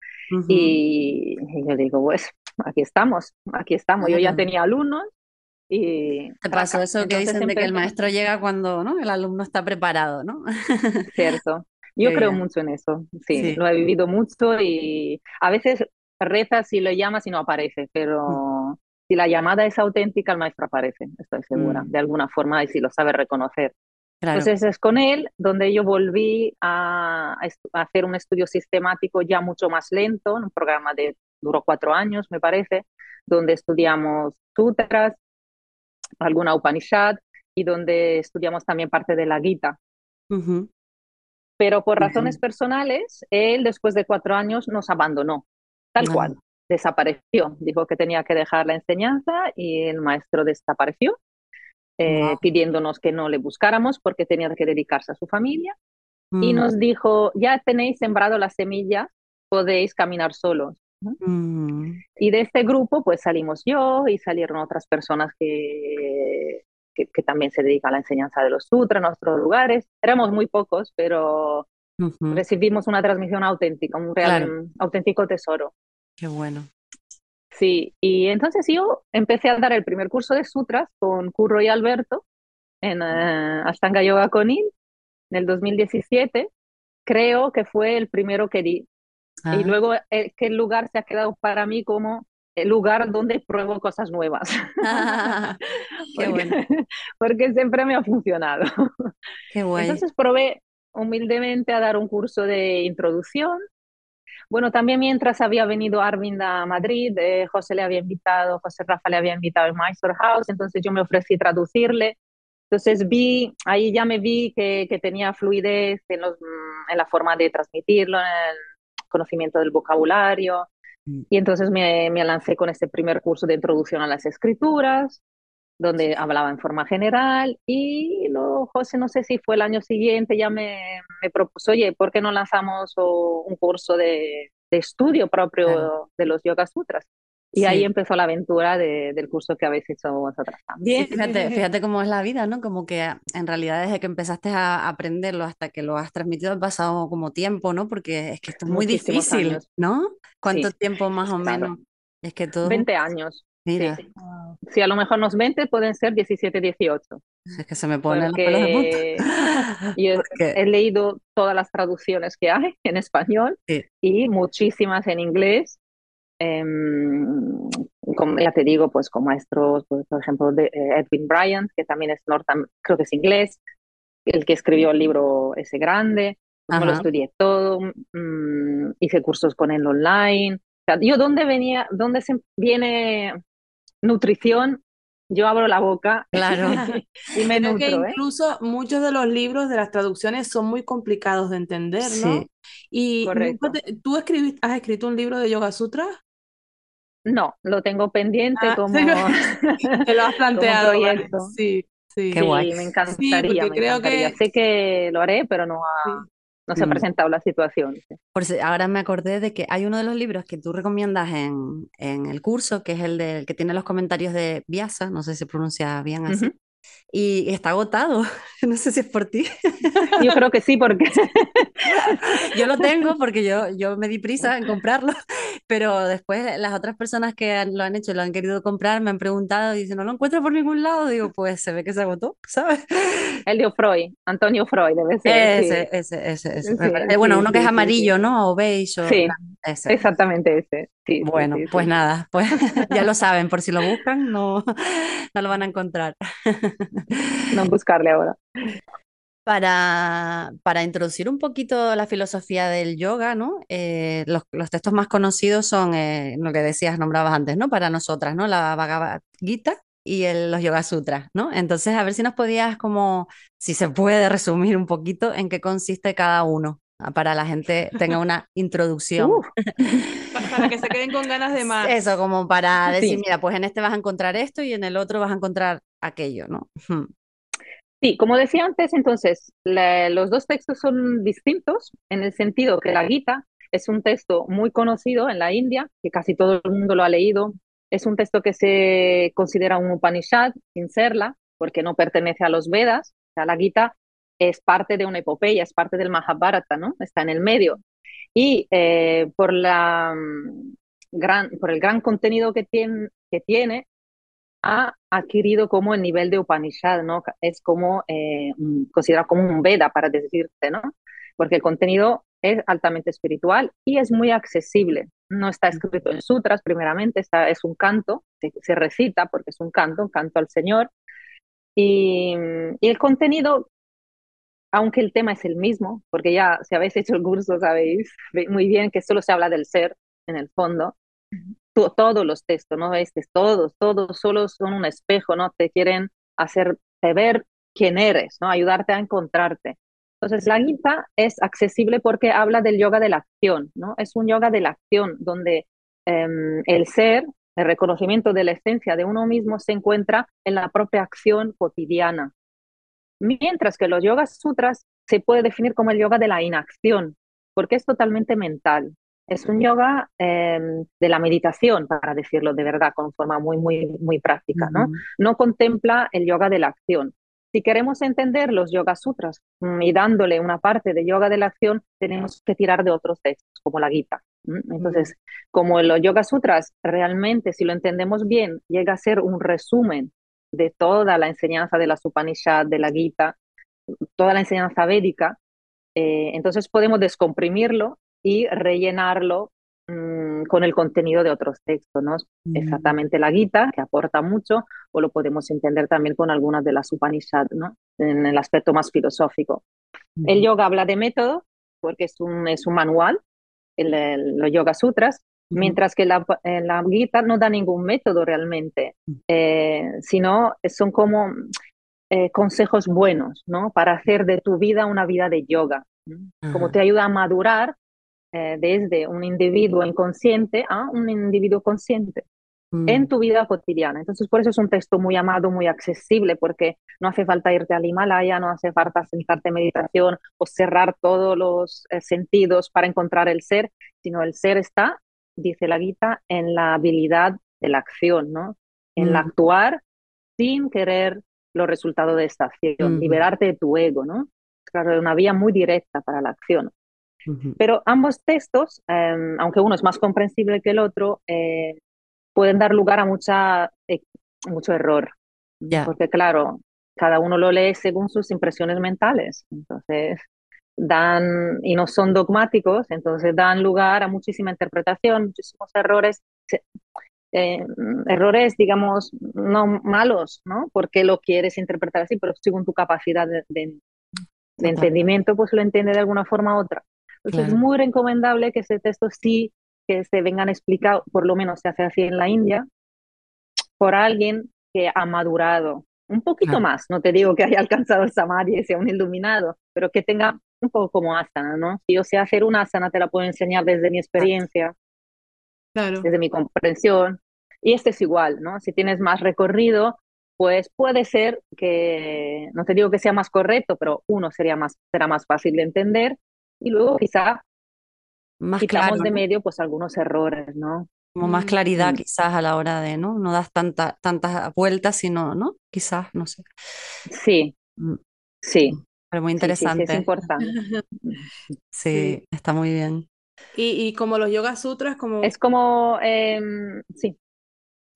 y, yo digo, pues aquí estamos, aquí estamos. Yo ya tenía alumnos y... Te pasó eso que dicen de que el maestro llega cuando ¿no? el alumno está preparado, ¿no? Cierto. Yo creo mucho en eso, sí, lo he vivido mucho y a veces rezas y lo llamas y no aparece, pero si la llamada es auténtica, el maestro aparece, estoy segura, mm. de alguna forma, y si lo sabe reconocer. Entonces es con él donde yo volví a, hacer un estudio sistemático ya mucho más lento, un programa de duró cuatro años, me parece, donde estudiamos sutras, alguna Upanishad y donde estudiamos también parte de la Gita. Pero por razones personales, él después de cuatro años nos abandonó, tal cual desapareció. Dijo que tenía que dejar la enseñanza y el maestro desapareció, eh, pidiéndonos que no le buscáramos porque tenía que dedicarse a su familia. Y mm. nos dijo, ya tenéis sembrado la semilla, podéis caminar solos. Mm. Y de este grupo pues salimos yo y salieron otras personas que, que, también se dedican a la enseñanza de los sutras en otros lugares. Éramos muy pocos, pero recibimos una transmisión auténtica, un real, auténtico tesoro. Qué bueno. Sí, y entonces yo empecé a dar el primer curso de sutras con Curro y Alberto en uh, Ashtanga Yoga Conil en el 2017. Creo que fue el primero que di. Y luego eh, que el lugar se ha quedado para mí como el lugar donde pruebo cosas nuevas. Qué porque, bueno. porque siempre me ha funcionado. Qué bueno. Entonces probé humildemente a dar un curso de introducción. Bueno, también mientras había venido Arvind a Madrid, eh, José le había invitado, José Rafa le había invitado al Mysore House, entonces yo me ofrecí traducirle. Entonces vi, ahí ya me vi que, que tenía fluidez en, los, en la forma de transmitirlo, en el conocimiento del vocabulario. Y entonces me, me lancé con este primer curso de introducción a las escrituras, donde hablaba en forma general y luego José, no sé si fue el año siguiente, ya me, me propuso, oye, ¿por qué no lanzamos un curso de, de, estudio propio claro. de los Yoga Sutras? Y sí. ahí empezó la aventura de, del curso que habéis hecho vosotras también. Sí, fíjate, fíjate cómo es la vida, ¿no? Como que en realidad desde que empezaste a aprenderlo hasta que lo has transmitido ha pasado como tiempo, ¿no? Porque es que esto es muy Muchísimos difícil, años. ¿no? ¿Cuánto Sí, tiempo más o claro. menos? Es que todo... 20 años. Mira, Sí. Si a lo mejor nos 20 pueden ser 17, 18. es que se me ponen los pelos de Porque punta. yo Porque- he leído todas las traducciones que hay en español Sí. y muchísimas en inglés. Em, como ya te digo, pues con maestros, pues, por ejemplo, de, eh, Edwin Bryant, que también es nortam, creo que es inglés, el que escribió el libro ese grande, pues me lo estudié todo, mm, hice cursos con él online. O sea, yo dónde venía, dónde se viene nutrición, yo abro la boca Claro. y me Creo que ¿eh? incluso muchos de los libros de las traducciones son muy complicados de entender, ¿no? Sí. Y Correcto. ¿tú escribiste, has escrito un libro de Yoga Sutra? No, lo tengo pendiente Ah, como, sí, te lo has planteado, vale. Sí, sí. Qué Sí, guay. me Sí, encantaría, porque me creo encantaría. que Sé que lo haré, pero no, sí. No se ha presentado la situación. Por si- ahora me acordé de que hay uno de los libros que tú recomiendas en, en el curso, que es el del que tiene los comentarios de Vyasa, no sé si se pronuncia bien así. Y está agotado. No sé si es por ti. Yo creo que sí, porque Yo lo tengo porque yo, yo me di prisa en comprarlo, pero después las otras personas que han- lo han hecho lo han querido comprar me han preguntado y dicen, no lo encuentro por ningún lado. Digo, pues se ve que se agotó, ¿sabes? el de Freud, Antonio Freud debe ser, sí. Ese, ese, ese, ese. Sí, Eh, Bueno, sí, uno que es amarillo, ¿no? O beige, o Sí, ese. exactamente ese. Sí, Bueno, pues nada, pues ya lo saben, por si lo buscan, no, no lo van a encontrar. No buscarle ahora. Para, para introducir un poquito la filosofía del yoga, ¿no? Eh, los, los textos más conocidos son eh, lo que decías, nombrabas antes, ¿no? Para nosotras, ¿no? La Bhagavad Gita y el- los Yoga Sutras, ¿no? Entonces, a ver si nos podías como, si se puede resumir un poquito en qué consiste cada uno, ah, para la gente tenga una introducción. Para que se queden con ganas de más. Eso, como para decir, Sí. mira, pues en este vas a encontrar esto y en el otro vas a encontrar aquello, ¿no? Sí, como decía antes, entonces, los dos textos son distintos en el sentido que la Gita es un texto muy conocido en la India, que casi todo el mundo lo ha leído. Es un texto que se considera un Upanishad sin serla, porque no pertenece a los Vedas. O sea, la Gita es parte de una epopeya, es parte del Mahabharata, ¿no? Está en el medio. Y eh, por, la, mm, gran, por el gran contenido que tiene, ha adquirido como el nivel de Upanishad, ¿no? Es como eh, considerado como un Veda, para decirte, ¿no? Porque el contenido es altamente espiritual y es muy accesible. No está escrito en sutras, primeramente, está, es un canto, se, se recita porque es un canto, un canto al Señor. Y, y el contenido, aunque el tema es el mismo, porque ya si habéis hecho el curso sabéis muy bien que solo se habla del ser en el fondo, to- todos los textos, ¿no? Este, todos, todos solo son un espejo, ¿no? Te quieren hacerte ver quién eres, ¿no? Ayudarte a encontrarte. Entonces, la Gita es accesible porque habla del yoga de la acción, ¿no? Es un yoga de la acción donde em, el ser, el reconocimiento de la esencia de uno mismo se encuentra en la propia acción cotidiana. Mientras que los yogas sutras se puede definir como el yoga de la inacción, porque es totalmente mental. Es un yoga eh, de la meditación, para decirlo de verdad, con forma muy, muy, muy práctica, ¿no? No contempla el yoga de la acción. si queremos entender los Yoga Sutras mm, y dándole una parte de yoga de la acción, tenemos que tirar de otros textos, como la Gita. Entonces, como los Yoga Sutras realmente, si lo entendemos bien, llega a ser un resumen de toda la enseñanza de la Upanishad, de la Gita, toda la enseñanza védica, eh, entonces podemos descomprimirlo y rellenarlo mm, con el contenido de otros textos, ¿no? Mm. Exactamente la Gita, que aporta mucho, o lo podemos entender también con algunas de las Upanishad, ¿no? En el aspecto más filosófico. El yoga habla de método, porque es un, es un manual, el, los Yoga Sutras, mientras que la, la, Gita no da ningún método realmente, mm. eh, sino son como eh, consejos buenos, ¿no? Para hacer de tu vida una vida de yoga, como te ayuda a madurar eh, desde un individuo inconsciente a un individuo consciente en mm. tu vida cotidiana. Entonces, por eso es un texto muy amado, muy accesible, porque no hace falta irte al Himalaya, no hace falta sentarte en meditación o cerrar todos los eh, sentidos para encontrar el ser, sino el ser está, dice la Gita, en la habilidad de la acción, ¿no? En la mm. actuar sin querer los resultados de esta acción, liberarte de tu ego, ¿no? Claro, una vía muy directa para la acción. Pero ambos textos, em, aunque uno es más comprensible que el otro, eh, pueden dar lugar a mucha, eh, mucho error. Porque claro, cada uno lo lee según sus impresiones mentales. Entonces, dan, y no son dogmáticos, entonces dan lugar a muchísima interpretación, muchísimos errores. Eh, errores, digamos, no malos, ¿no? Porque lo quieres interpretar así, pero según tu capacidad de, entendimiento, pues lo entiende de alguna forma u otra. Entonces es muy recomendable que ese texto sí que se vengan explicados, por lo menos se hace así en la India, por alguien que ha madurado un poquito más. No te digo que haya alcanzado el samadhi y sea un iluminado, pero que tenga un poco como asana, ¿no? Si yo sé hacer una asana, te la puedo enseñar desde mi experiencia desde mi comprensión. Y este es igual, ¿no? Si tienes más recorrido, pues puede ser que, no te digo que sea más correcto, pero uno sería más, será más fácil de entender y luego quizá más quitamos de medio pues algunos errores, ¿no? Como más claridad mm. quizás a la hora de, ¿no? No das tanta, tantas vueltas, sino, ¿no? Quizás, no sé. Sí, mm. sí. Pero muy interesante. Sí, es importante. sí, está muy bien. Y, y como los Yoga Sutras, como... Es como, em, sí.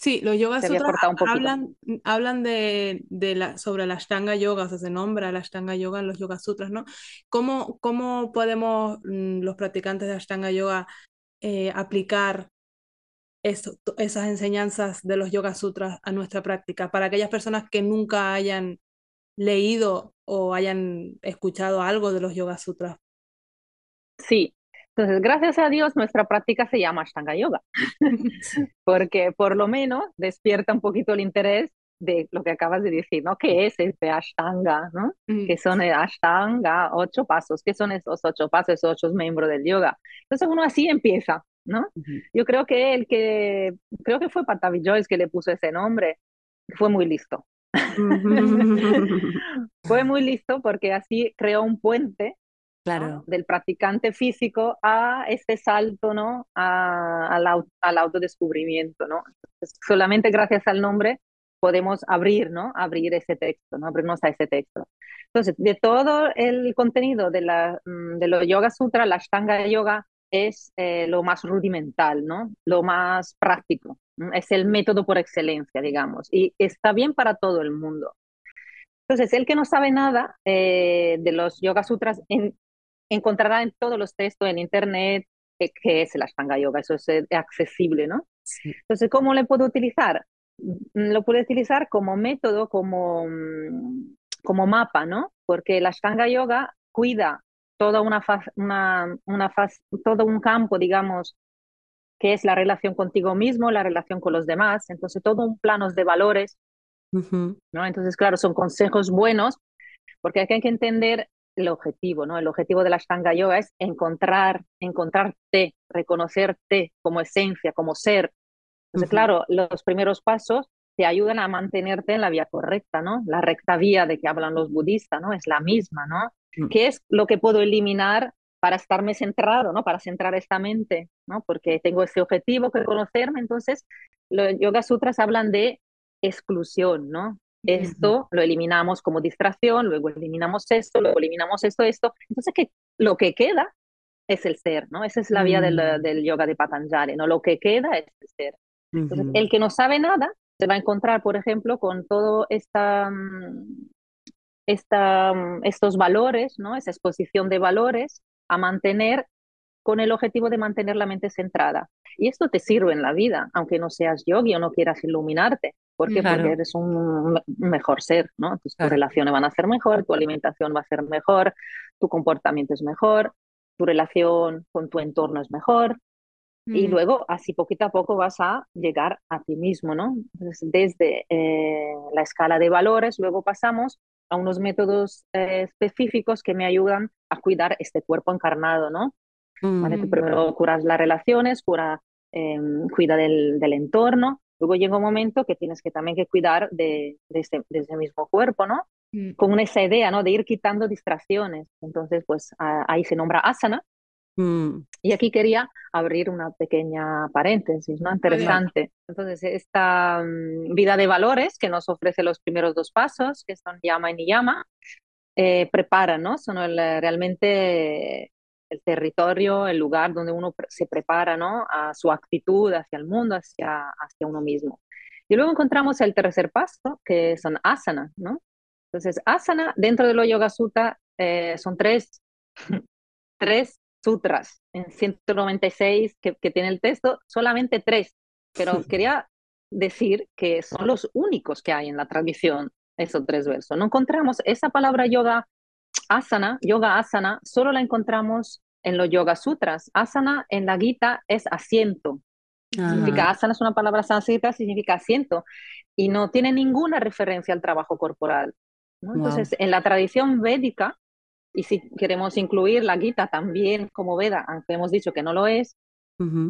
Sí, los Yoga Sutras hablan, hablan de, de, la, sobre la Ashtanga Yoga, o sea, se nombra la Ashtanga Yoga en los Yoga Sutras, ¿no? ¿Cómo, cómo podemos mm, los practicantes de Ashtanga Yoga eh, aplicar eso, esas enseñanzas de los Yoga Sutras a nuestra práctica? Para aquellas personas que nunca hayan leído o hayan escuchado algo de los Yoga Sutras. Sí, entonces, gracias a Dios, nuestra práctica se llama Ashtanga Yoga, porque por lo menos despierta un poquito el interés de lo que acabas de decir, ¿no? ¿Qué es este Ashtanga, ¿no? ¿Qué son el Ashtanga? Ocho pasos. ¿Qué son esos ocho pasos, esos ocho miembros del yoga? Entonces uno así empieza, ¿no? Yo creo que el que, creo que fue Patavi Joyce que le puso ese nombre, fue muy listo. fue muy listo porque así creó un puente claro. del practicante físico a este salto, ¿no? A, al, autodescubrimiento, ¿no? solamente gracias al nombre podemos abrir, ¿no? Abrir ese texto, ¿no? Abrirnos a ese texto. Entonces, de todo el contenido de, la, mm, de los Yoga Sutra, la Ashtanga Yoga es eh, lo más rudimental, ¿no? Lo más práctico. Es el método por excelencia, digamos, y está bien para todo el mundo. Entonces, el que no sabe nada eh, de los Yoga Sutras, en, encontrará en todos los textos en internet qué es el Ashtanga Yoga, eso es eh, accesible, ¿no? Entonces, ¿cómo le puedo utilizar? Mm, lo puedo utilizar como método, como, mm, como mapa, ¿no? Porque el Ashtanga Yoga cuida toda una, una, una todo un campo, digamos, que es la relación contigo mismo, la relación con los demás, entonces todo un plano de valores, ¿no? Entonces, claro, son consejos buenos, porque hay que entender el objetivo, ¿no? El objetivo de la Ashtanga Yoga es encontrar, encontrarte, reconocerte como esencia, como ser. Entonces, claro, los primeros pasos te ayudan a mantenerte en la vía correcta, ¿no? La recta vía de que hablan los budistas, ¿no? Es la misma, ¿no? Mm. ¿Qué es lo que puedo eliminar para estarme centrado, ¿no? Para centrar esta mente, ¿no? Porque tengo ese objetivo que conocerme. Entonces, los Yoga Sutras hablan de exclusión, ¿no? Esto lo eliminamos como distracción, luego eliminamos esto, luego eliminamos esto, esto. Entonces, que lo que queda es el ser, ¿no? Esa es la vía del, Mm. del yoga de Patanjali, ¿no? Lo que queda es el ser. Entonces, el que no sabe nada se va a encontrar, por ejemplo, con todo esta, mm, esta, mm, estos valores, ¿no? Esa exposición de valores a mantener con el objetivo de mantener la mente centrada. Y esto te sirve en la vida, aunque no seas yogi o no quieras iluminarte. ¿Por qué? Claro. Porque eres un me- mejor ser, ¿no? Tus Claro. relaciones van a ser mejor, tu alimentación va a ser mejor, tu comportamiento es mejor, tu relación con tu entorno es mejor. Y Mm. luego, así poquito a poco, vas a llegar a ti mismo, ¿no? Entonces, desde eh, la escala de valores, luego pasamos a unos métodos eh, específicos que me ayudan a cuidar este cuerpo encarnado, ¿no? ¿Vale? Tú Mm. primero curas las relaciones, cura, eh, cuida del, del entorno, luego llega un momento que tienes que también que cuidar de, de, ese, de ese mismo cuerpo, ¿no? Mm. Con esa idea, ¿no? De ir quitando distracciones. Entonces, pues a- ahí se nombra asana, Mm. y aquí quería abrir una pequeña paréntesis, ¿no? Interesante. Entonces, esta mm, vida de valores que nos ofrece los primeros dos pasos, que son llama y niyama, eh, prepara, ¿no? Son el, realmente el territorio, el lugar donde uno se prepara, ¿no? A su actitud hacia el mundo, hacia, hacia uno mismo. Y luego encontramos el tercer paso, que son asana, ¿no? Entonces, asana dentro de los Yoga Sutta eh, son tres, tres sutras en 196 que, que tiene el texto, solamente tres, pero quería decir que son los únicos que hay en la tradición, esos tres versos. No encontramos esa palabra yoga asana, yoga asana, solo la encontramos en los yoga sutras. Asana en la Gita es asiento. Significa Ajá. asana es una palabra sánscrita, significa asiento y no tiene ninguna referencia al trabajo corporal. ¿no? Wow. Entonces, en la tradición védica, y si queremos incluir la Gita también como Veda, aunque hemos dicho que no lo es,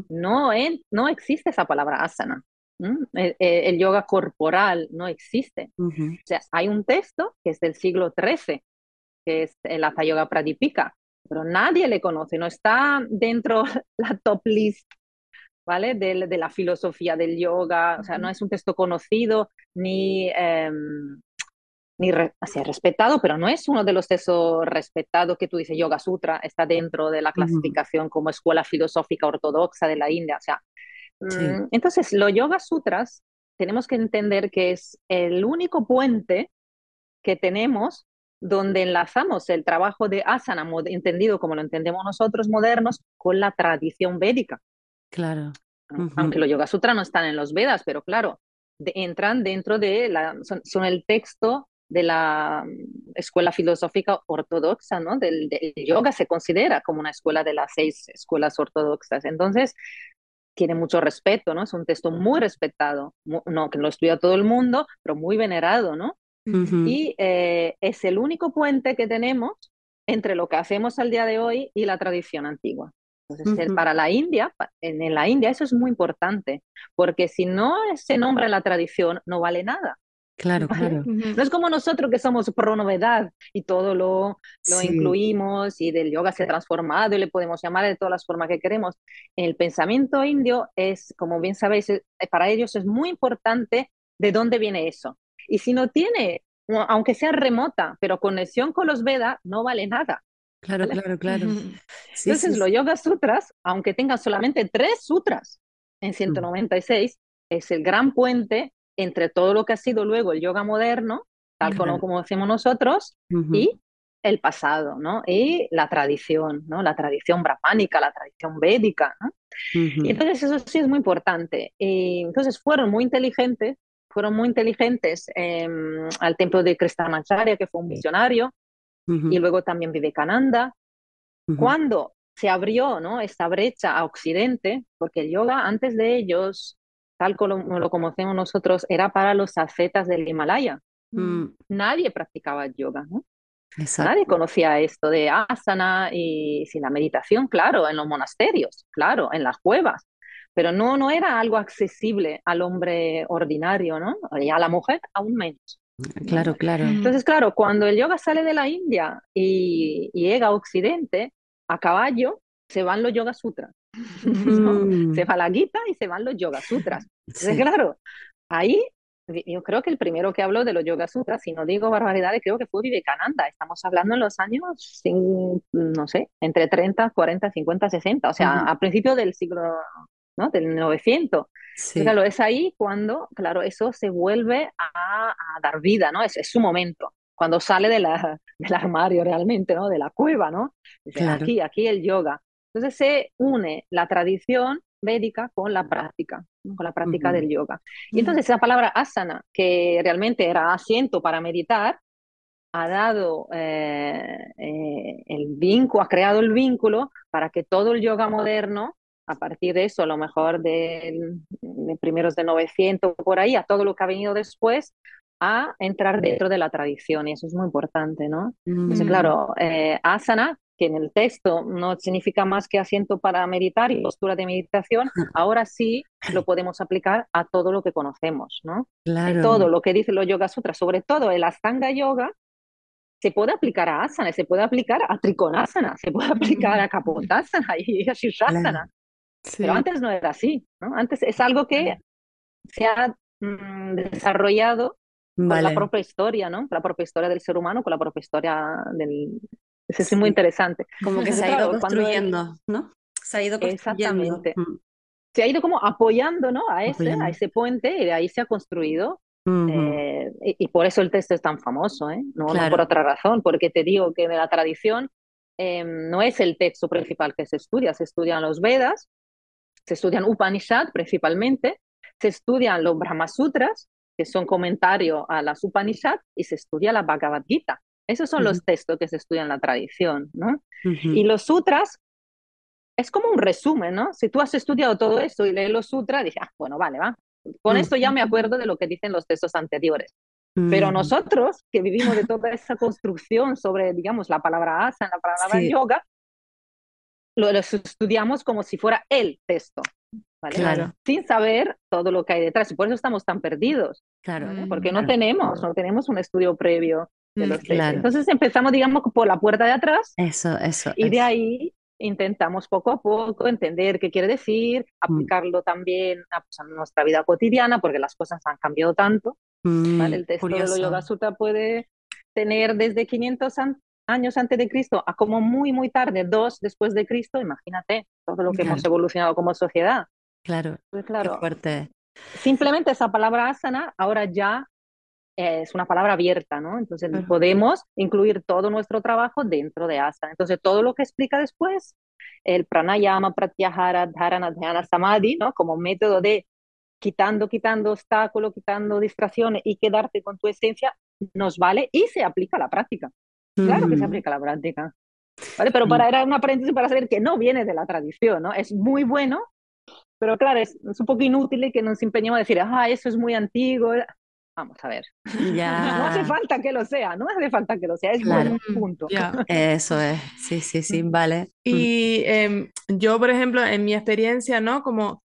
no, en- no existe esa palabra asana. ¿m? El, el- yoga corporal no existe. O sea, hay un texto que es del siglo XIII, que es el Hatha Yoga Pradipika, pero nadie le conoce, no está dentro la top list, ¿vale? De, de la filosofía del yoga, o sea, no es un texto conocido ni, em, ni re- o sea, respetado, pero no es uno de los textos respetados que tú dices, Yoga Sutra, está dentro de la clasificación como escuela filosófica ortodoxa de la India, o sea, Sí. mm, entonces los Yoga Sutras tenemos que entender que es el único puente que tenemos donde enlazamos el trabajo de asana, entendido como lo entendemos nosotros modernos, con la tradición védica. Claro. Aunque los Yoga Sutras no están en los Vedas, pero claro, de- entran dentro de la, son, son el texto de la mm, escuela filosófica ortodoxa, ¿no? Del, del yoga se considera como una escuela de las seis escuelas ortodoxas. Entonces, tiene mucho respeto, ¿no? Es un texto muy respetado, no que lo estudia todo el mundo, pero muy venerado, ¿no? Ujú. Y eh, es el único puente que tenemos entre lo que hacemos al día de hoy y la tradición antigua. Entonces, el- Ujú. para la India, en, la India eso es muy importante, porque si no se nombra la tradición, no vale nada. Claro, claro. No es como nosotros que somos pro novedad y todo lo, lo Sí. incluimos y del yoga se ha transformado y le podemos llamar de todas las formas que queremos. El pensamiento indio es, como bien sabéis, eh, para ellos es muy importante de dónde viene eso. Y si no tiene, aunque sea remota, pero conexión con los Vedas, no vale nada. Claro, ¿vale? claro, claro. Sí, Entonces, sí, los. Yoga Sutras, aunque tengan solamente tres sutras en 196, es el gran puente entre todo lo que ha sido luego el yoga moderno, tal como, Claro. como decimos nosotros, y el pasado, ¿no? Y la tradición, ¿no? La tradición brahmánica, la tradición védica. Y entonces eso sí es muy importante. Y entonces fueron muy inteligentes, fueron muy inteligentes em, al templo de Krishnamacharya, que fue un visionario, y luego también Vivekananda, Ujú. cuando se abrió ¿no? esta brecha a Occidente, porque el yoga antes de ellos, tal como lo conocemos nosotros, era para los ascetas del Himalaya. Mm, Nadie practicaba yoga, ¿no? Exacto. Nadie conocía esto de asana y sí, la meditación, claro, en los monasterios, claro, en las cuevas, pero no, no era algo accesible al hombre ordinario, ¿no? Y a la mujer aún menos. Claro, claro. Mm. Entonces, claro, cuando el yoga sale de la India y, y llega a Occidente, a caballo se van los Yoga Sutras. Mm, Se va la Gita y se van los Yoga Sutras. Entonces, sí. claro, ahí yo creo que el primero que habló de los Yoga Sutras, si no digo barbaridades, creo que fue Vivekananda. Estamos hablando en los años, no sé, entre 30, 40, 50, 60, o sea, a principios del siglo, ¿no? Del 900. Claro, es ahí cuando, claro, eso se vuelve a, dar vida, ¿no? Es, es, su momento, cuando sale de la, del armario realmente, ¿no? De la cueva, ¿no? Aquí, aquí el yoga. Entonces se une la tradición védica con la práctica, con la práctica del yoga. Y entonces esa palabra asana, que realmente era asiento para meditar, ha dado eh, eh, el vínculo, ha creado el vínculo para que todo el yoga moderno, a partir de eso, a lo mejor de, primeros de 900 por ahí, a todo lo que ha venido después, a entrar dentro de la tradición y eso es muy importante, ¿no? Entonces, claro, eh, asana que en el texto no significa más que asiento para meditar y postura de meditación, ahora sí lo podemos aplicar a todo lo que conocemos, ¿no? Claro. Todo lo que dicen los Yoga Sutras, sobre todo el Astanga Yoga, se puede aplicar a asana, se puede aplicar a trikonasana, se puede aplicar a kapotasana y a shirshasana. Pero antes no era así, ¿no? Antes es algo que se ha mm, desarrollado con la propia historia, ¿no? Con la propia historia del ser humano, con la propia historia del, eso es muy interesante. Como que se ha ido construyendo, ¿no? Se ha ido construyendo. Exactamente. Mm. Se ha ido como apoyando, ¿no? A ese, a ese puente y de ahí se ha construido. Eh, y, por eso el texto es tan famoso, ¿eh? No, por otra razón, porque te digo que de la tradición em, no es el texto principal que se estudia, se estudian los Vedas, se estudian Upanishad principalmente, se estudian los Brahma Sutras, que son comentarios a las Upanishad, y se estudia la Bhagavad Gita. Esos son los textos que se estudian en la tradición, ¿no? Y los sutras es como un resumen, ¿no? Si tú has estudiado todo esto y lees los sutras, dices, ah, bueno, vale, va. Con esto ya me acuerdo de lo que dicen los textos anteriores. Pero nosotros, que vivimos de toda esa construcción sobre, digamos, la palabra asana, la palabra yoga, lo, estudiamos como si fuera el texto, ¿vale? Claro. Sin saber todo lo que hay detrás. Y por eso estamos tan perdidos. Claro. Porque no tenemos, no tenemos un estudio previo Mm, Entonces empezamos, digamos, por la puerta de atrás. Eso, eso. Y de ahí intentamos poco a poco entender qué quiere decir, mm. aplicarlo también pues, a, nuestra vida cotidiana, porque las cosas han cambiado tanto. Mm, el texto de los Yoga Sutta puede tener desde 500 años antes de Cristo a como muy, muy tarde, dos después de Cristo. Imagínate todo lo que hemos evolucionado como sociedad. Claro, pues claro. fuerte. Simplemente esa palabra asana ahora ya es una palabra abierta, ¿no? Entonces podemos incluir todo nuestro trabajo dentro de asana. Entonces todo lo que explica después, el pranayama, pratyahara, dharana, dhyana, samadhi, ¿no? Como método de quitando, quitando obstáculos, quitando distracciones y quedarte con tu esencia, nos vale y se aplica a la práctica. Claro que se aplica a la práctica. ¿Vale? Pero para era una paréntesis para saber que no viene de la tradición, ¿no? Es muy bueno, pero claro, es, es un poco inútil que nos empeñemos a decir, ah, eso es muy antiguo. Vamos a ver. Ya. No hace falta que lo sea, no hace falta que lo sea, es un punto. Eso es, sí, sí, sí, vale. Y em, yo, por ejemplo, en mi experiencia, ¿no? Como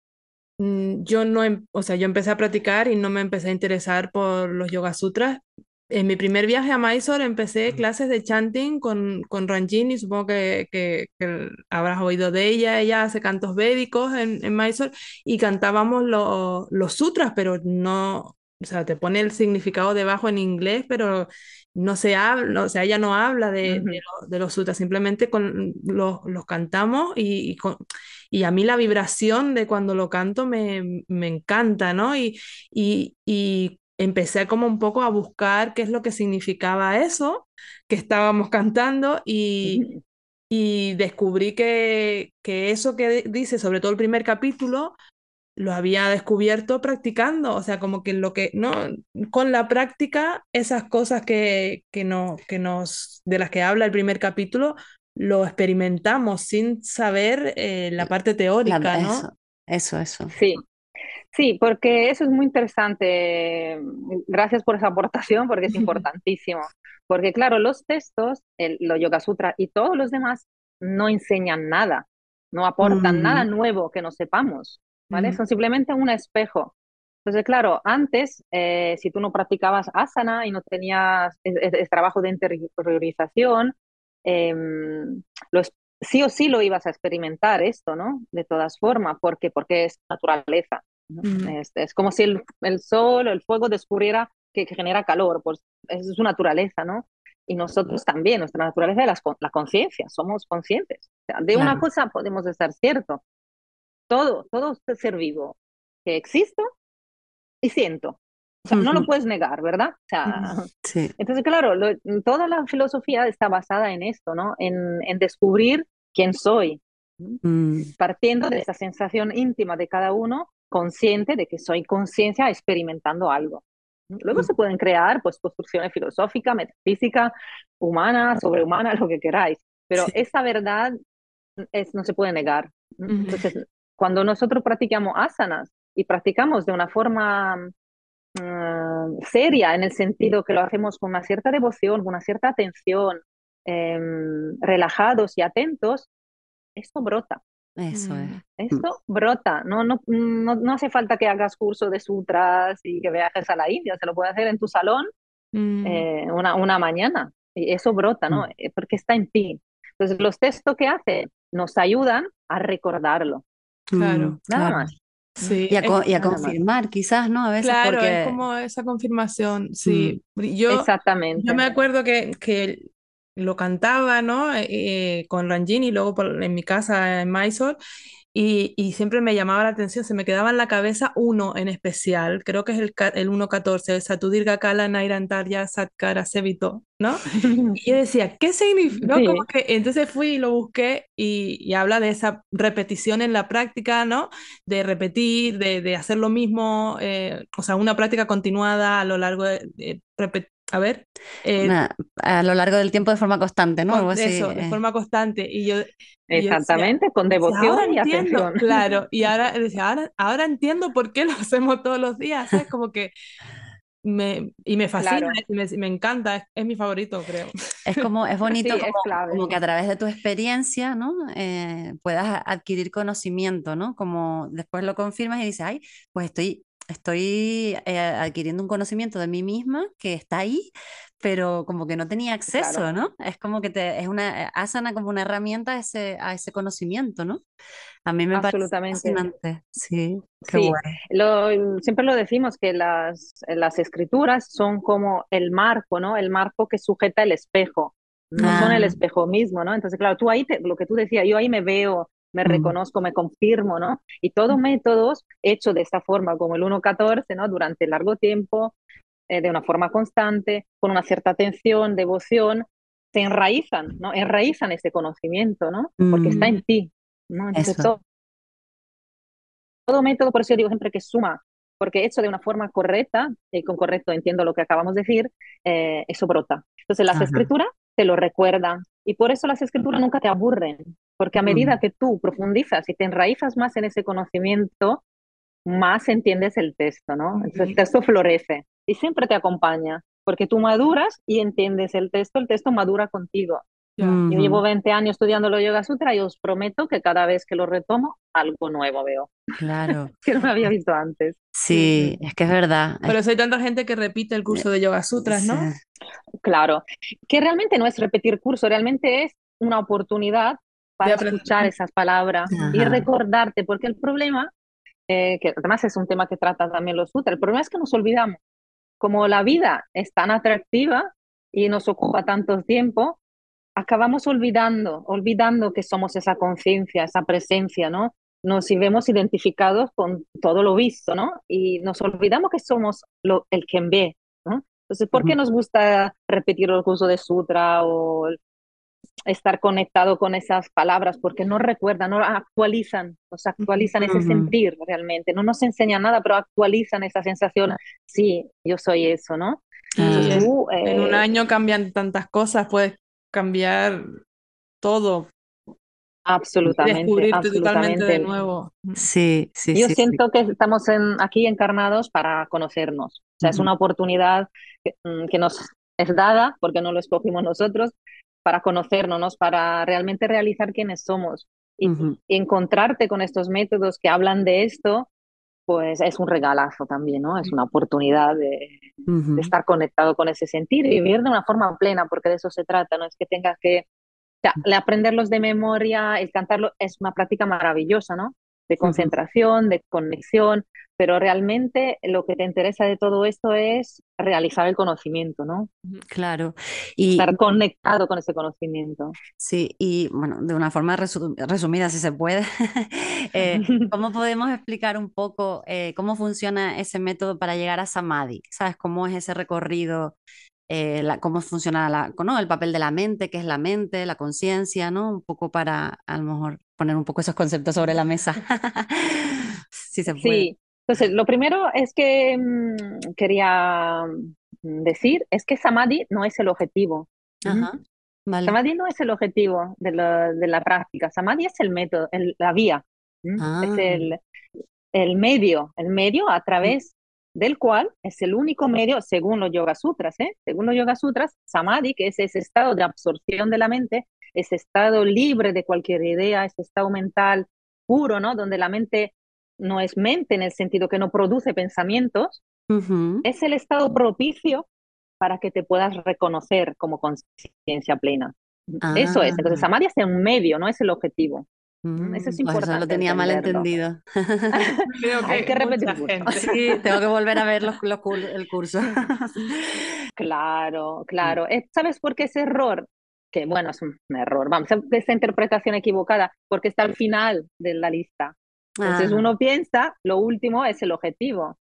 mm, yo no, em, o sea, yo empecé a practicar y no me empecé a interesar por los Yoga Sutras. En mi primer viaje a Mysore empecé clases de chanting con, con Ranjini, supongo que, que, habrás oído de ella, ella hace cantos védicos en, en Mysore y cantábamos los sutras, pero no, o sea, te pone el significado debajo en inglés, pero no se habla, o sea, ella no habla de, de, los sutras, simplemente con, los, los cantamos y, y, a mí la vibración de cuando lo canto me, me encanta, ¿no? Y, y, y empecé como un poco a buscar qué es lo que significaba eso que estábamos cantando y, y descubrí que, que, eso que dice, sobre todo el primer capítulo, lo había descubierto practicando, o sea, como que lo que, ¿no? Con la práctica, esas cosas que, que, no, que nos, de las que habla el primer capítulo, lo experimentamos sin saber eh, la parte teórica, ¿no? Eso, eso, Sí, sí, porque eso es muy interesante. Gracias por esa aportación, porque es importantísimo. Porque claro, los textos, el, los Yoga Sutra y todos los demás no enseñan nada, no aportan nada mm. nuevo que no sepamos. ¿vale? Son simplemente un espejo. Entonces, claro, antes, eh, si tú no practicabas asana y no tenías el, trabajo de interiorización, em, sí o sí lo ibas a experimentar esto, ¿no? De todas formas, ¿por qué? Porque es naturaleza. Es, como si el, el, sol o el fuego descubriera que, genera calor, pues es su naturaleza, ¿no? Y nosotros también, nuestra naturaleza es la, la conciencia, somos conscientes. de una cosa podemos estar cierto, todo, todo ser vivo, que existo y siento. O sea, no lo puedes negar, ¿verdad? O sea, sí. Entonces, claro, toda la filosofía está basada en esto, ¿no? En, en descubrir quién soy, mm. partiendo de esa sensación íntima de cada uno, consciente de que soy conciencia experimentando algo. Luego se pueden crear pues construcciones filosóficas, metafísicas, humanas, sobrehumanas, lo que queráis, pero esa verdad es, no se puede negar. Entonces, cuando nosotros practicamos asanas y practicamos de una forma mm, seria, en el sentido que lo hacemos con una cierta devoción, con una cierta atención, em, relajados y atentos, esto brota. Eso es. Mm. Esto brota, no, no, no, hace falta que hagas curso de sutras y que viajes a la India, se lo puede hacer en tu salón mm. eh, una, una mañana y eso brota, ¿no? Eh, porque está en ti. Entonces los textos que hace nos ayudan a recordarlo. Claro. Nada más. Sí, y a, confirmar, quizás, ¿no? A veces claro, es como esa confirmación, sí. Mm. Yo, Exactamente. Yo me acuerdo que, que lo cantaba, ¿no? Eh, con Ranjini y luego en mi casa en Mysore y, siempre me llamaba la atención, se me quedaba en la cabeza uno en especial, creo que es el, el 1.14, Satudirga Kala Nairantarya Satkara Sevito, ¿no? Y yo decía, ¿qué significa? que, entonces fui y lo busqué y, habla de esa repetición en la práctica, ¿no? De repetir, de, de hacer lo mismo, eh, o sea, una práctica continuada a lo largo de, de a ver. Eh, a lo largo del tiempo de forma constante, ¿no? eso, de eh. forma constante. Y yo, Exactamente, con devoción y atención. Claro, y ahora, ahora, ahora entiendo por qué lo hacemos todos los días, es como que me, y me fascina, me, me, encanta, es, mi favorito, creo. Es como, es bonito como, que a través de tu experiencia, ¿no? Eh, puedas adquirir conocimiento, ¿no? Como después lo confirmas y dices, ay, pues estoy estoy eh, adquiriendo un conocimiento de mí misma que está ahí, pero como que no tenía acceso, ¿no? Es como que te, es una, eh, asana como una herramienta a ese, a ese conocimiento, ¿no? A mí me parece fascinante, sí, qué sí. Lo, siempre lo decimos que las, las escrituras son como el marco, ¿no? El marco que sujeta el espejo, no son el ah. espejo mismo, ¿no? Entonces, claro, tú ahí, lo que tú decías, yo ahí me veo me mm. reconozco, me confirmo, ¿no? Y todos métodos hechos de esta forma, como el 1.14, ¿no? Durante largo tiempo, eh, de una forma constante, con una cierta atención, devoción, se enraizan, ¿no? Enraizan ese conocimiento, ¿no? Porque está en mm. ti, ¿no? Entonces, todo, todo, método, por eso yo digo siempre que suma, porque hecho de una forma correcta, y con correcto entiendo lo que acabamos de decir, eh, eso brota. Entonces, las escrituras te lo recuerdan, y por eso las escrituras nunca te aburren, porque a medida que tú profundizas y te enraizas más en ese conocimiento, más entiendes el texto, ¿no? Entonces el texto florece y siempre te acompaña, porque tú maduras y entiendes el texto, el texto madura contigo. Yo llevo 20 años estudiando los Yoga Sutra y os prometo que cada vez que lo retomo, algo nuevo veo. Claro. que no me había visto antes. Sí, es que es verdad. Pero hay tanta gente que repite el curso de Yoga Sutras, ¿no? Claro, que realmente no es repetir curso, realmente es una oportunidad para escuchar esas palabras y recordarte, porque el problema, eh, que además es un tema que trata también los sutras, el problema es que nos olvidamos. Como la vida es tan atractiva y nos ocupa tanto tiempo, acabamos olvidando, olvidando que somos esa conciencia, esa presencia, ¿no? Nos vemos identificados con todo lo visto, ¿no? Y nos olvidamos que somos lo, el quien ve, ¿no? Entonces, ¿por qué nos gusta repetir el curso de sutra o estar conectado con esas palabras? Porque no recuerdan, no actualizan, nos actualizan ese sentir realmente. No nos enseñan nada, pero actualizan esa sensación. Sí, yo soy eso, ¿no? en un eh, año cambian tantas cosas, puedes cambiar todo. Absolutamente. Descubrirte totalmente de nuevo. Sí, sí. Yo siento que estamos en, aquí encarnados para conocernos. O sea, es una oportunidad mm, que, nos es dada, porque no lo escogimos nosotros, para conocernos, para realmente realizar quiénes somos. Y, encontrarte con estos métodos que hablan de esto, pues es un regalazo también, ¿no? Es una oportunidad de, de, estar conectado con ese sentir y vivir de una forma plena, porque de eso se trata, no es que tengas que, o sea, aprenderlos de memoria, el cantarlo es una práctica maravillosa, ¿no? De concentración, de conexión, pero realmente lo que te interesa de todo esto es realizar el conocimiento, ¿no? Claro. Y, Estar conectado con ese conocimiento. Sí, y bueno, de una forma resumida, si se puede, eh, ¿cómo podemos explicar un poco eh, cómo funciona ese método para llegar a Samadhi? ¿Sabes cómo es ese recorrido? Eh, cómo funciona la, ¿no? el papel de la mente, qué es la mente, la conciencia, ¿no? Un poco para a lo mejor poner un poco esos conceptos sobre la mesa. si se puede. Sí, entonces lo primero es que mm, quería mm, decir es que Samadhi no es el objetivo. Samadhi no es el objetivo de la, de la práctica. Samadhi es el método, la vía. Es ah. el, el medio, el medio a través del cual es el único medio, según los Yoga Sutras, ¿eh? según los Yoga Sutras, Samadhi, que es ese estado de absorción de la mente, ese estado libre de cualquier idea, ese estado mental puro, ¿no? Donde la mente no es mente en el sentido que no produce pensamientos, es el estado propicio para que te puedas reconocer como conciencia plena. Eso es. Entonces, ah. Samadhi es un medio, no es el objetivo. Mm, eso es importante. Eso lo tenía mal entendido. Hay que repetir. Sí, tengo que volver a ver los, el curso. claro, claro. Eh, ¿Sabes por qué ese error? Que bueno, es un error, vamos, esa interpretación equivocada, porque está al final de la lista. Entonces ah. uno piensa, lo último es el objetivo,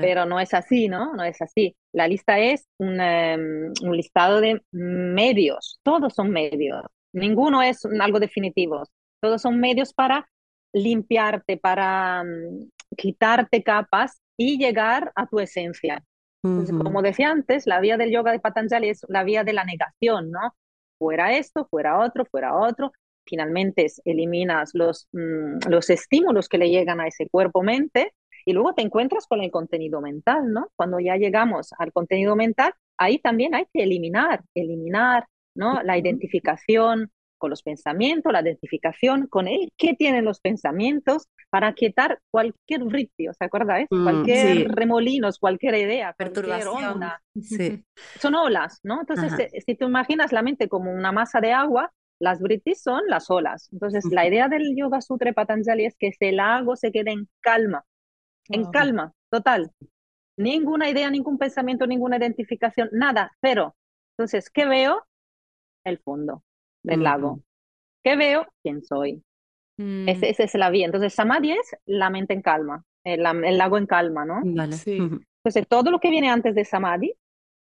pero no es así, ¿no? No es así. La lista es un, em, un listado de medios, todos son medios, ninguno es algo definitivo. Todos son medios para limpiarte, para mm, quitarte capas y llegar a tu esencia. como decía antes, la vía del yoga de Patanjali es la vía de la negación, ¿no? Fuera esto, fuera otro, fuera otro. Finalmente eliminas los, mm, los estímulos que le llegan a ese cuerpo-mente y luego te encuentras con el contenido mental, ¿no? Cuando ya llegamos al contenido mental, ahí también hay que eliminar, eliminar, ¿no? La identificación, con los pensamientos, la identificación con él, qué tienen los pensamientos para quitar cualquier ritmo, ¿se acuerda? Mm, cualquier remolinos, cualquier idea, perturbación. Sí. Son olas, ¿no? Entonces, eh, si te imaginas la mente como una masa de agua, las britis son las olas. Entonces, la idea del Yoga Sutra Patanjali es que ese lago se quede en calma, en calma, total. Ninguna idea, ningún pensamiento, ninguna identificación, nada, pero. Entonces, ¿qué veo? El fondo del lago. ¿Qué veo? ¿Quién soy? Mm. Esa es la vía. Entonces, Samadhi es la mente en calma, el, lago en calma, ¿no? Entonces, todo lo que viene antes de Samadhi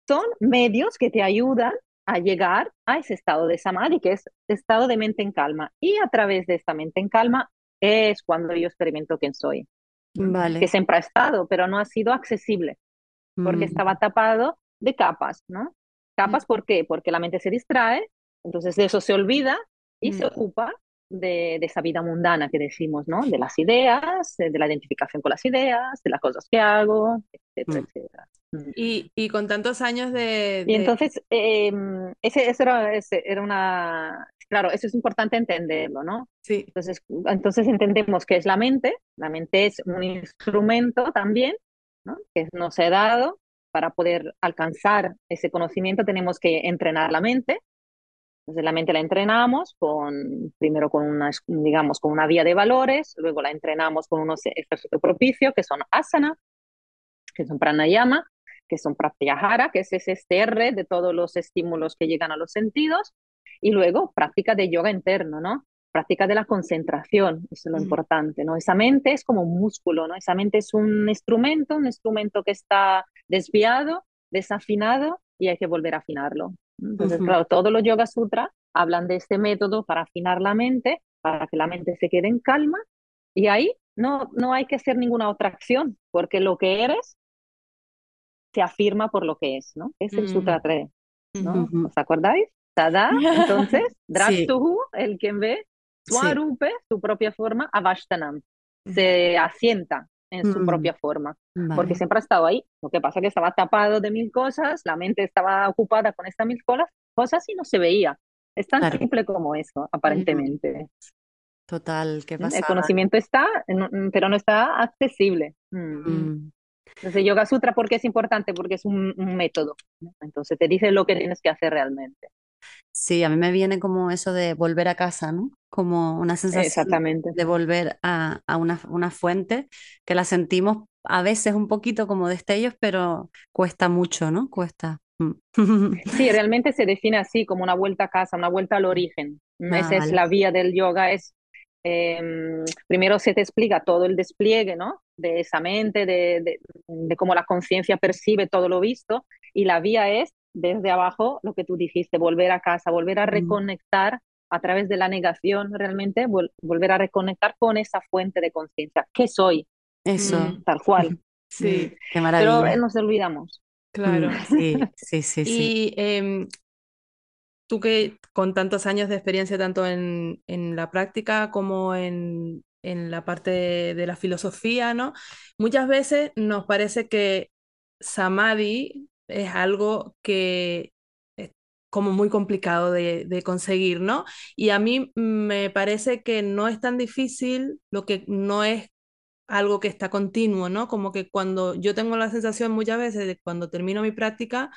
son medios que te ayudan a llegar a ese estado de Samadhi, que es estado de mente en calma. Y a través de esta mente en calma es cuando yo experimento quién soy. Vale. Que siempre ha estado, pero no ha sido accesible, porque mm. estaba tapado de capas, ¿no? Capas, mm. ¿por qué? Porque la mente se distrae entonces de eso se olvida y se mm. ocupa de, esa vida mundana que decimos, ¿no? De las ideas, de la identificación con las ideas, de las cosas que hago, etcétera, mm. etcétera. Mm. Y, y, con tantos años de... Y entonces, em, ese, era, era, una... Claro, eso es importante entenderlo, ¿no? Sí. Entonces, entonces entendemos que es la mente, la mente es un instrumento también, ¿no? Que nos ha dado para poder alcanzar ese conocimiento tenemos que entrenar la mente, entonces la mente la entrenamos con, primero con una, digamos, con una vía de valores, luego la entrenamos con unos ejercicios propicios que son asana, que son pranayama, que son pratyahara, que es ese STR de todos los estímulos que llegan a los sentidos, y luego práctica de yoga interno, ¿no? Práctica de la concentración, eso es lo importante, ¿no? Esa mente es como un músculo, ¿no? Esa mente es un instrumento, un instrumento que está desviado, desafinado y hay que volver a afinarlo. Entonces, claro, todos los Yoga Sutra hablan de este método para afinar la mente, para que la mente se quede en calma. Y ahí no, no hay que hacer ninguna otra acción, porque lo que eres se afirma por lo que es, ¿no? Es el Sutra 3, ¿no? ¿Os acordáis? Tada, entonces, Drashtuhu, el quien ve, Swarupe, su propia forma, Avashtanam, se asienta en su propia forma, porque siempre ha estado ahí. Lo que pasa es que estaba tapado de mil cosas, la mente estaba ocupada con estas mil cosas y no se veía. Es tan simple como eso, aparentemente. Total, ¿qué pasa? El conocimiento está, pero no está accesible. Mm. Mm. Entonces, Yoga Sutra, ¿por qué es importante? Porque es un, método. Entonces, te dice lo que tienes que hacer realmente. Sí, a mí me viene como eso de volver a casa, ¿no? Como una sensación Exactamente. de volver a, a una, una fuente que la sentimos a veces un poquito como destellos, pero cuesta mucho, ¿no? Cuesta. Mm. Sí, realmente se define así, como una vuelta a casa, una vuelta al origen. Ah, Esa es la vía del yoga, es em, primero se te explica todo el despliegue, ¿no? De esa mente, de, de, de cómo la conciencia percibe todo lo visto, y la vía es desde abajo lo que tú dijiste, volver a casa, volver a Mm, reconectar a través de la negación, realmente, vol- volver a reconectar con esa fuente de conciencia. ¿Qué soy? Eso, Mm, Tal cual. sí, qué Pero maravilla. eh, nos olvidamos. claro. Mm, sí, sí, sí, sí. Y em, tú que con tantos años de experiencia tanto en, en la práctica como en, en la parte de la filosofía, ¿no? Muchas veces nos parece que samadhi es algo que es como muy complicado de, conseguir, ¿no? Y a mí me parece que no es tan difícil, lo que no es algo que está continuo, ¿no? Como que cuando yo tengo la sensación muchas veces de cuando termino mi práctica,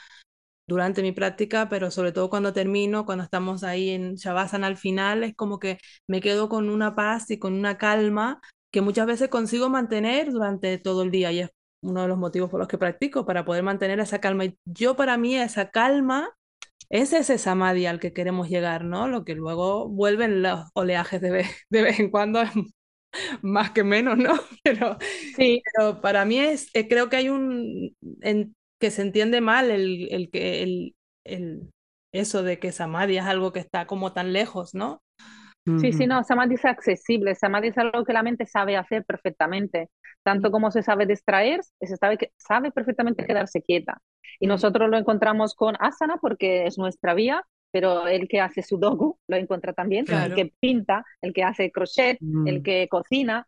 durante mi práctica, pero sobre todo cuando termino, cuando estamos ahí en Shavasana al final, es como que me quedo con una paz y con una calma que muchas veces consigo mantener durante todo el día y es uno de los motivos por los que practico, para poder mantener esa calma. Y yo para mí esa calma es ese samadhi al que queremos llegar, ¿no? Lo que luego vuelven los oleajes de vez, de vez en cuando, más que menos, ¿no? Pero, Sí, pero para mí es, eh, creo que hay un, en- que se entiende mal el, el el, eso de que Samadhi es algo que está como tan lejos, ¿no? Sí, sí, no, Samadhi es accesible, Samadhi es algo que la mente sabe hacer perfectamente, tanto como se sabe distraer, se sabe, que, sabe perfectamente quedarse quieta. Y nosotros lo encontramos con asana porque es nuestra vía, pero el que hace sudoku lo encuentra también, el que pinta, el que hace crochet, el Mm. que cocina,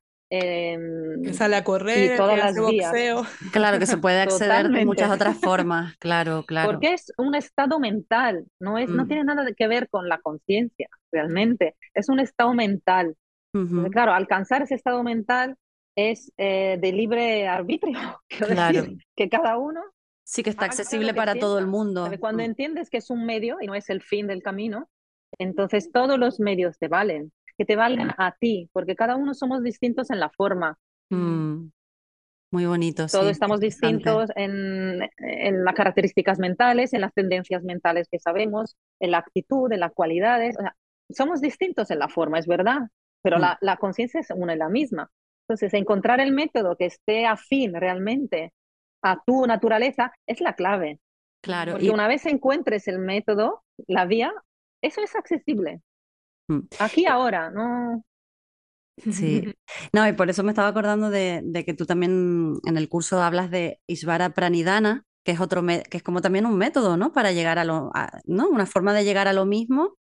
que em, sale a y correr, todas que hace las vías, boxeo. Claro que se puede acceder de muchas otras formas, claro, claro. Porque es un estado mental, no, es, no Mm, tiene nada que ver con la conciencia, realmente, es un estado mental. Claro, alcanzar ese estado mental es eh, de libre arbitrio, Claro. decir, que cada uno Sí que está accesible que para todo el mundo. Cuando Mm, entiendes que es un medio y no es el fin del camino, entonces todos los medios te valen, que te valgan a ti, porque cada uno somos distintos en la forma, mm, Muy bonito, todos sí, estamos distintos en, en las características mentales, en las tendencias mentales que sabemos, en la actitud, en las cualidades. O sea, somos distintos en la forma, es verdad, pero Mm, la, la conciencia es una y la misma. Entonces, encontrar el método que esté afín realmente a tu naturaleza es la clave, Claro, porque y una vez encuentres el método, la vía, eso es accesible. Mm, Aquí ahora, no. sí. No, y por eso me estaba acordando de, de que tú también en el curso hablas de Ishvara Pranidhana, que es otro que es como también un método, ¿no? Para llegar a lo, a- ¿no? Una forma de llegar a lo mismo,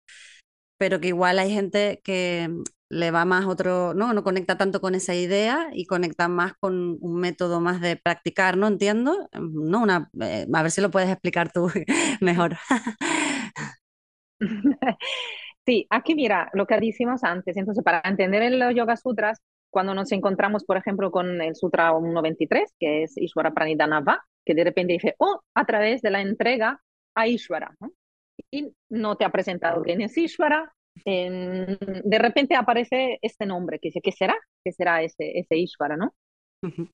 pero que igual hay gente que le va más otro, ¿no? No conecta tanto con esa idea y conecta más con un método más de practicar, ¿no? Entiendo, ¿no? Una, eh, a ver si lo puedes explicar tú mejor. Sí, aquí mira lo que decimos antes. Entonces, para entender el Yoga Sutras, cuando nos encontramos, por ejemplo, con el Sutra 1.23, que es Ishvara Pranidhana Va, que de repente dice, oh, a través de la entrega a Ishvara, ¿no? Y no te ha presentado quién es Ishvara, en- de repente aparece este nombre, que dice, ¿qué será? ¿Qué será ese, ese Ishvara, no?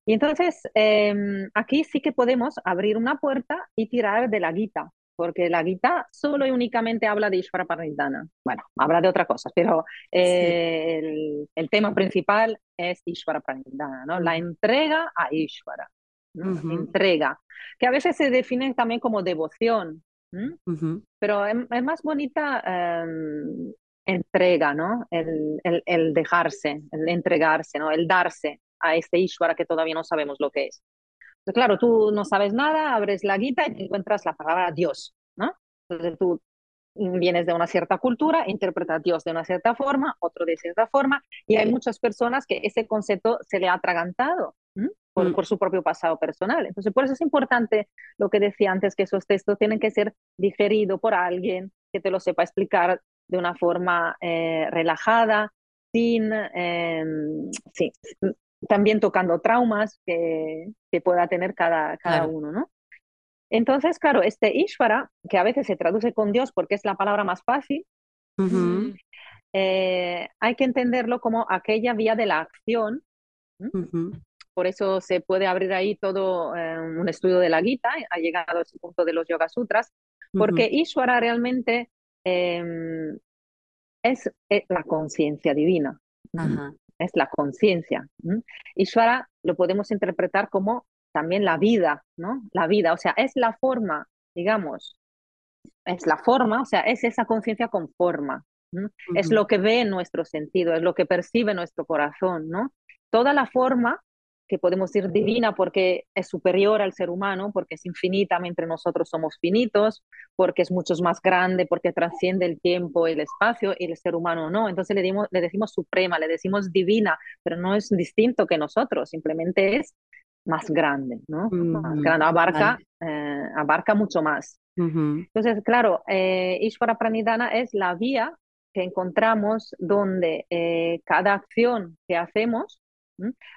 Y entonces, eh, aquí sí que podemos abrir una puerta y tirar de la Gita, porque la Gita solo y únicamente habla de Ishvara Paranidhana. Bueno, habla de otras cosas, pero Sí. eh, el, el tema principal es Ishvara Paranidhana, ¿no? La entrega a Ishvara, ¿no? Ujú. Entrega, que a veces se define también como devoción, ¿m? ujú, pero es, es más bonita eh, entrega, ¿no? El, el, el dejarse, el entregarse, ¿no? El darse a este Ishvara que todavía no sabemos lo que es. Claro, tú no sabes nada, abres la guita y encuentras la palabra Dios, ¿no? Entonces tú vienes de una cierta cultura, interpretas Dios de una cierta forma, otro de cierta forma, y hay muchas personas que ese concepto se le ha atragantado Mm. por su propio pasado personal. Entonces, por eso es importante lo que decía antes, que esos textos tienen que ser digeridos por alguien que te lo sepa explicar de una forma eh, relajada, sin, eh, sí, también tocando traumas que, que pueda tener cada, cada Claro. uno, ¿no? Entonces, claro, este Ishvara, que a veces se traduce con Dios porque es la palabra más fácil, eh, hay que entenderlo como aquella vía de la acción. Por eso se puede abrir ahí todo eh, un estudio de la Gita, ha llegado a ese punto de los Yoga Sutras, porque Ishvara realmente em, es, la conciencia divina. Es la conciencia. Ishvara lo podemos interpretar como también la vida, ¿no? La vida, o sea, es la forma, digamos, es la forma, o sea, es esa conciencia con forma. Es lo que ve nuestro sentido, es lo que percibe nuestro corazón, ¿no? Toda la forma que podemos decir divina porque es superior al ser humano, porque es infinita mientras nosotros somos finitos, porque es mucho más grande, porque trasciende el tiempo y el espacio y el ser humano no. Entonces le, dimos, le decimos suprema, le decimos divina, pero no es distinto que nosotros, simplemente es más grande, ¿no? más grande, abarca, eh, abarca mucho más. Entonces, claro, eh, Ishvara Pranidhana es la vía que encontramos donde eh, cada acción que hacemos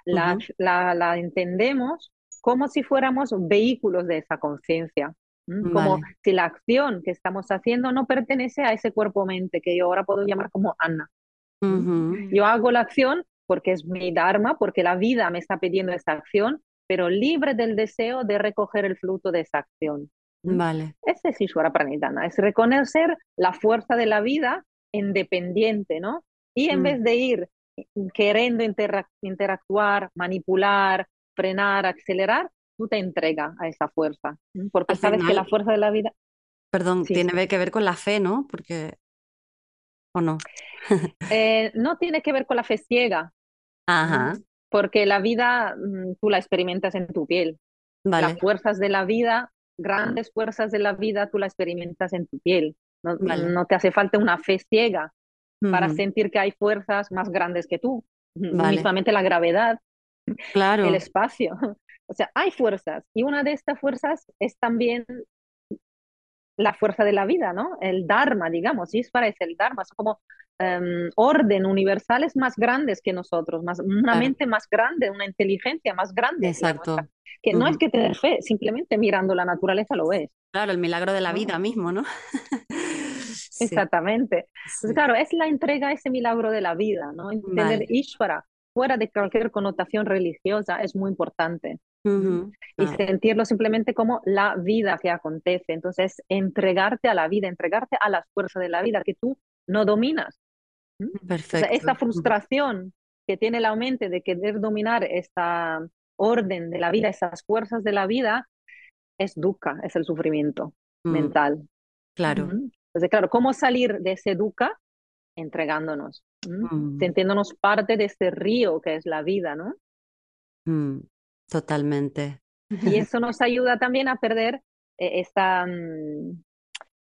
la, la, entendemos como si fuéramos vehículos de esa conciencia. Como si la acción que estamos haciendo no pertenece a ese cuerpo-mente que yo ahora puedo llamar como Anna. Yo hago la acción porque es mi Dharma, porque la vida me está pidiendo esa acción, pero libre del deseo de recoger el fruto de esa acción. Vale. Ese es Ishwara Pranidhana, es reconocer la fuerza de la vida independiente, ¿no? Y en mm. vez de ir queriendo interactuar, manipular, frenar, acelerar, tú te entregas a esa fuerza, porque sabes que la fuerza de la vida... Perdón, tiene que ver con la fe, ¿no? Porque... ¿O no? Eh, no tiene que ver con la fe ciega. Ajá. Porque la vida mm, tú la experimentas en tu piel. Las fuerzas de la vida, grandes fuerzas de la vida, tú la experimentas en tu piel. No, no te hace falta una fe ciega para sentir que hay fuerzas más grandes que tú. Mismamente la gravedad, claro. el espacio. O sea, hay fuerzas y una de estas fuerzas es también la fuerza de la vida, ¿no? El Dharma, digamos, Ishvara es el Dharma, son como um, orden universales más grandes que nosotros, más, una mente más grande, una inteligencia más grande. Exacto. que no es que tener fe, simplemente mirando la naturaleza lo ves. Claro, el milagro de la vida mismo, ¿no? Exactamente. claro, es la entrega, ese milagro de la vida, ¿no? Entender Ishvara fuera de cualquier connotación religiosa es muy importante. Y sentirlo simplemente como la vida que acontece. Entonces, entregarte a la vida, entregarte a las fuerzas de la vida que tú no dominas. Perfecto. esta frustración que tiene la mente de querer dominar esta orden de la vida, esas fuerzas de la vida, es dukkha, es el sufrimiento mm. mental. Claro. Entonces, claro, ¿cómo salir de ese dukkha? Entregándonos, mm. sintiéndonos parte de este río que es la vida, ¿no? Mm, totalmente. Y eso nos ayuda también a perder eh, esta, mm,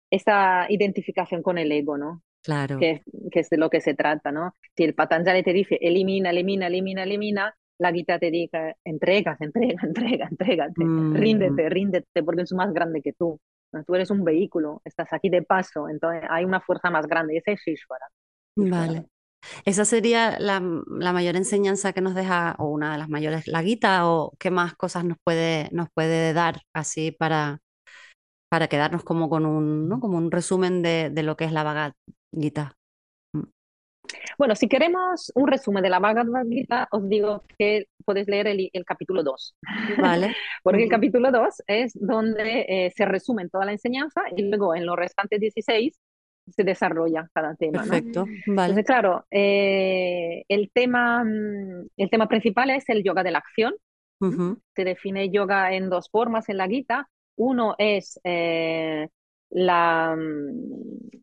esta identificación con el ego, ¿no? Claro. Que, que, es de lo que se trata, ¿no? Si el Patanjali te dice elimina, elimina, elimina, elimina, la guita te dice entrega, entrega, entrega, entrégate, ríndete, ríndete, porque es más grande que tú. Tú eres un vehículo, estás aquí de paso, entonces hay una fuerza más grande, ese es Ishvara. Vale. Esa sería la, la, mayor enseñanza que nos deja, o una de las mayores, la Gita, o qué más cosas nos puede, nos puede dar así para, para quedarnos como con un, ¿no? como un resumen de, de lo que es la Gita. Bueno, si queremos un resumen de la Bhagavad Gita, os digo que podéis leer el, el capítulo 2. Vale. Porque el capítulo 2 es donde eh, se resumen toda la enseñanza y luego en los restantes 16 se desarrolla cada tema. Perfecto. ¿no? Vale. Entonces, claro, eh, el, tema, mm, el tema principal es el yoga de la acción. Se define yoga en dos formas en la Gita. Uno es eh, la, mm,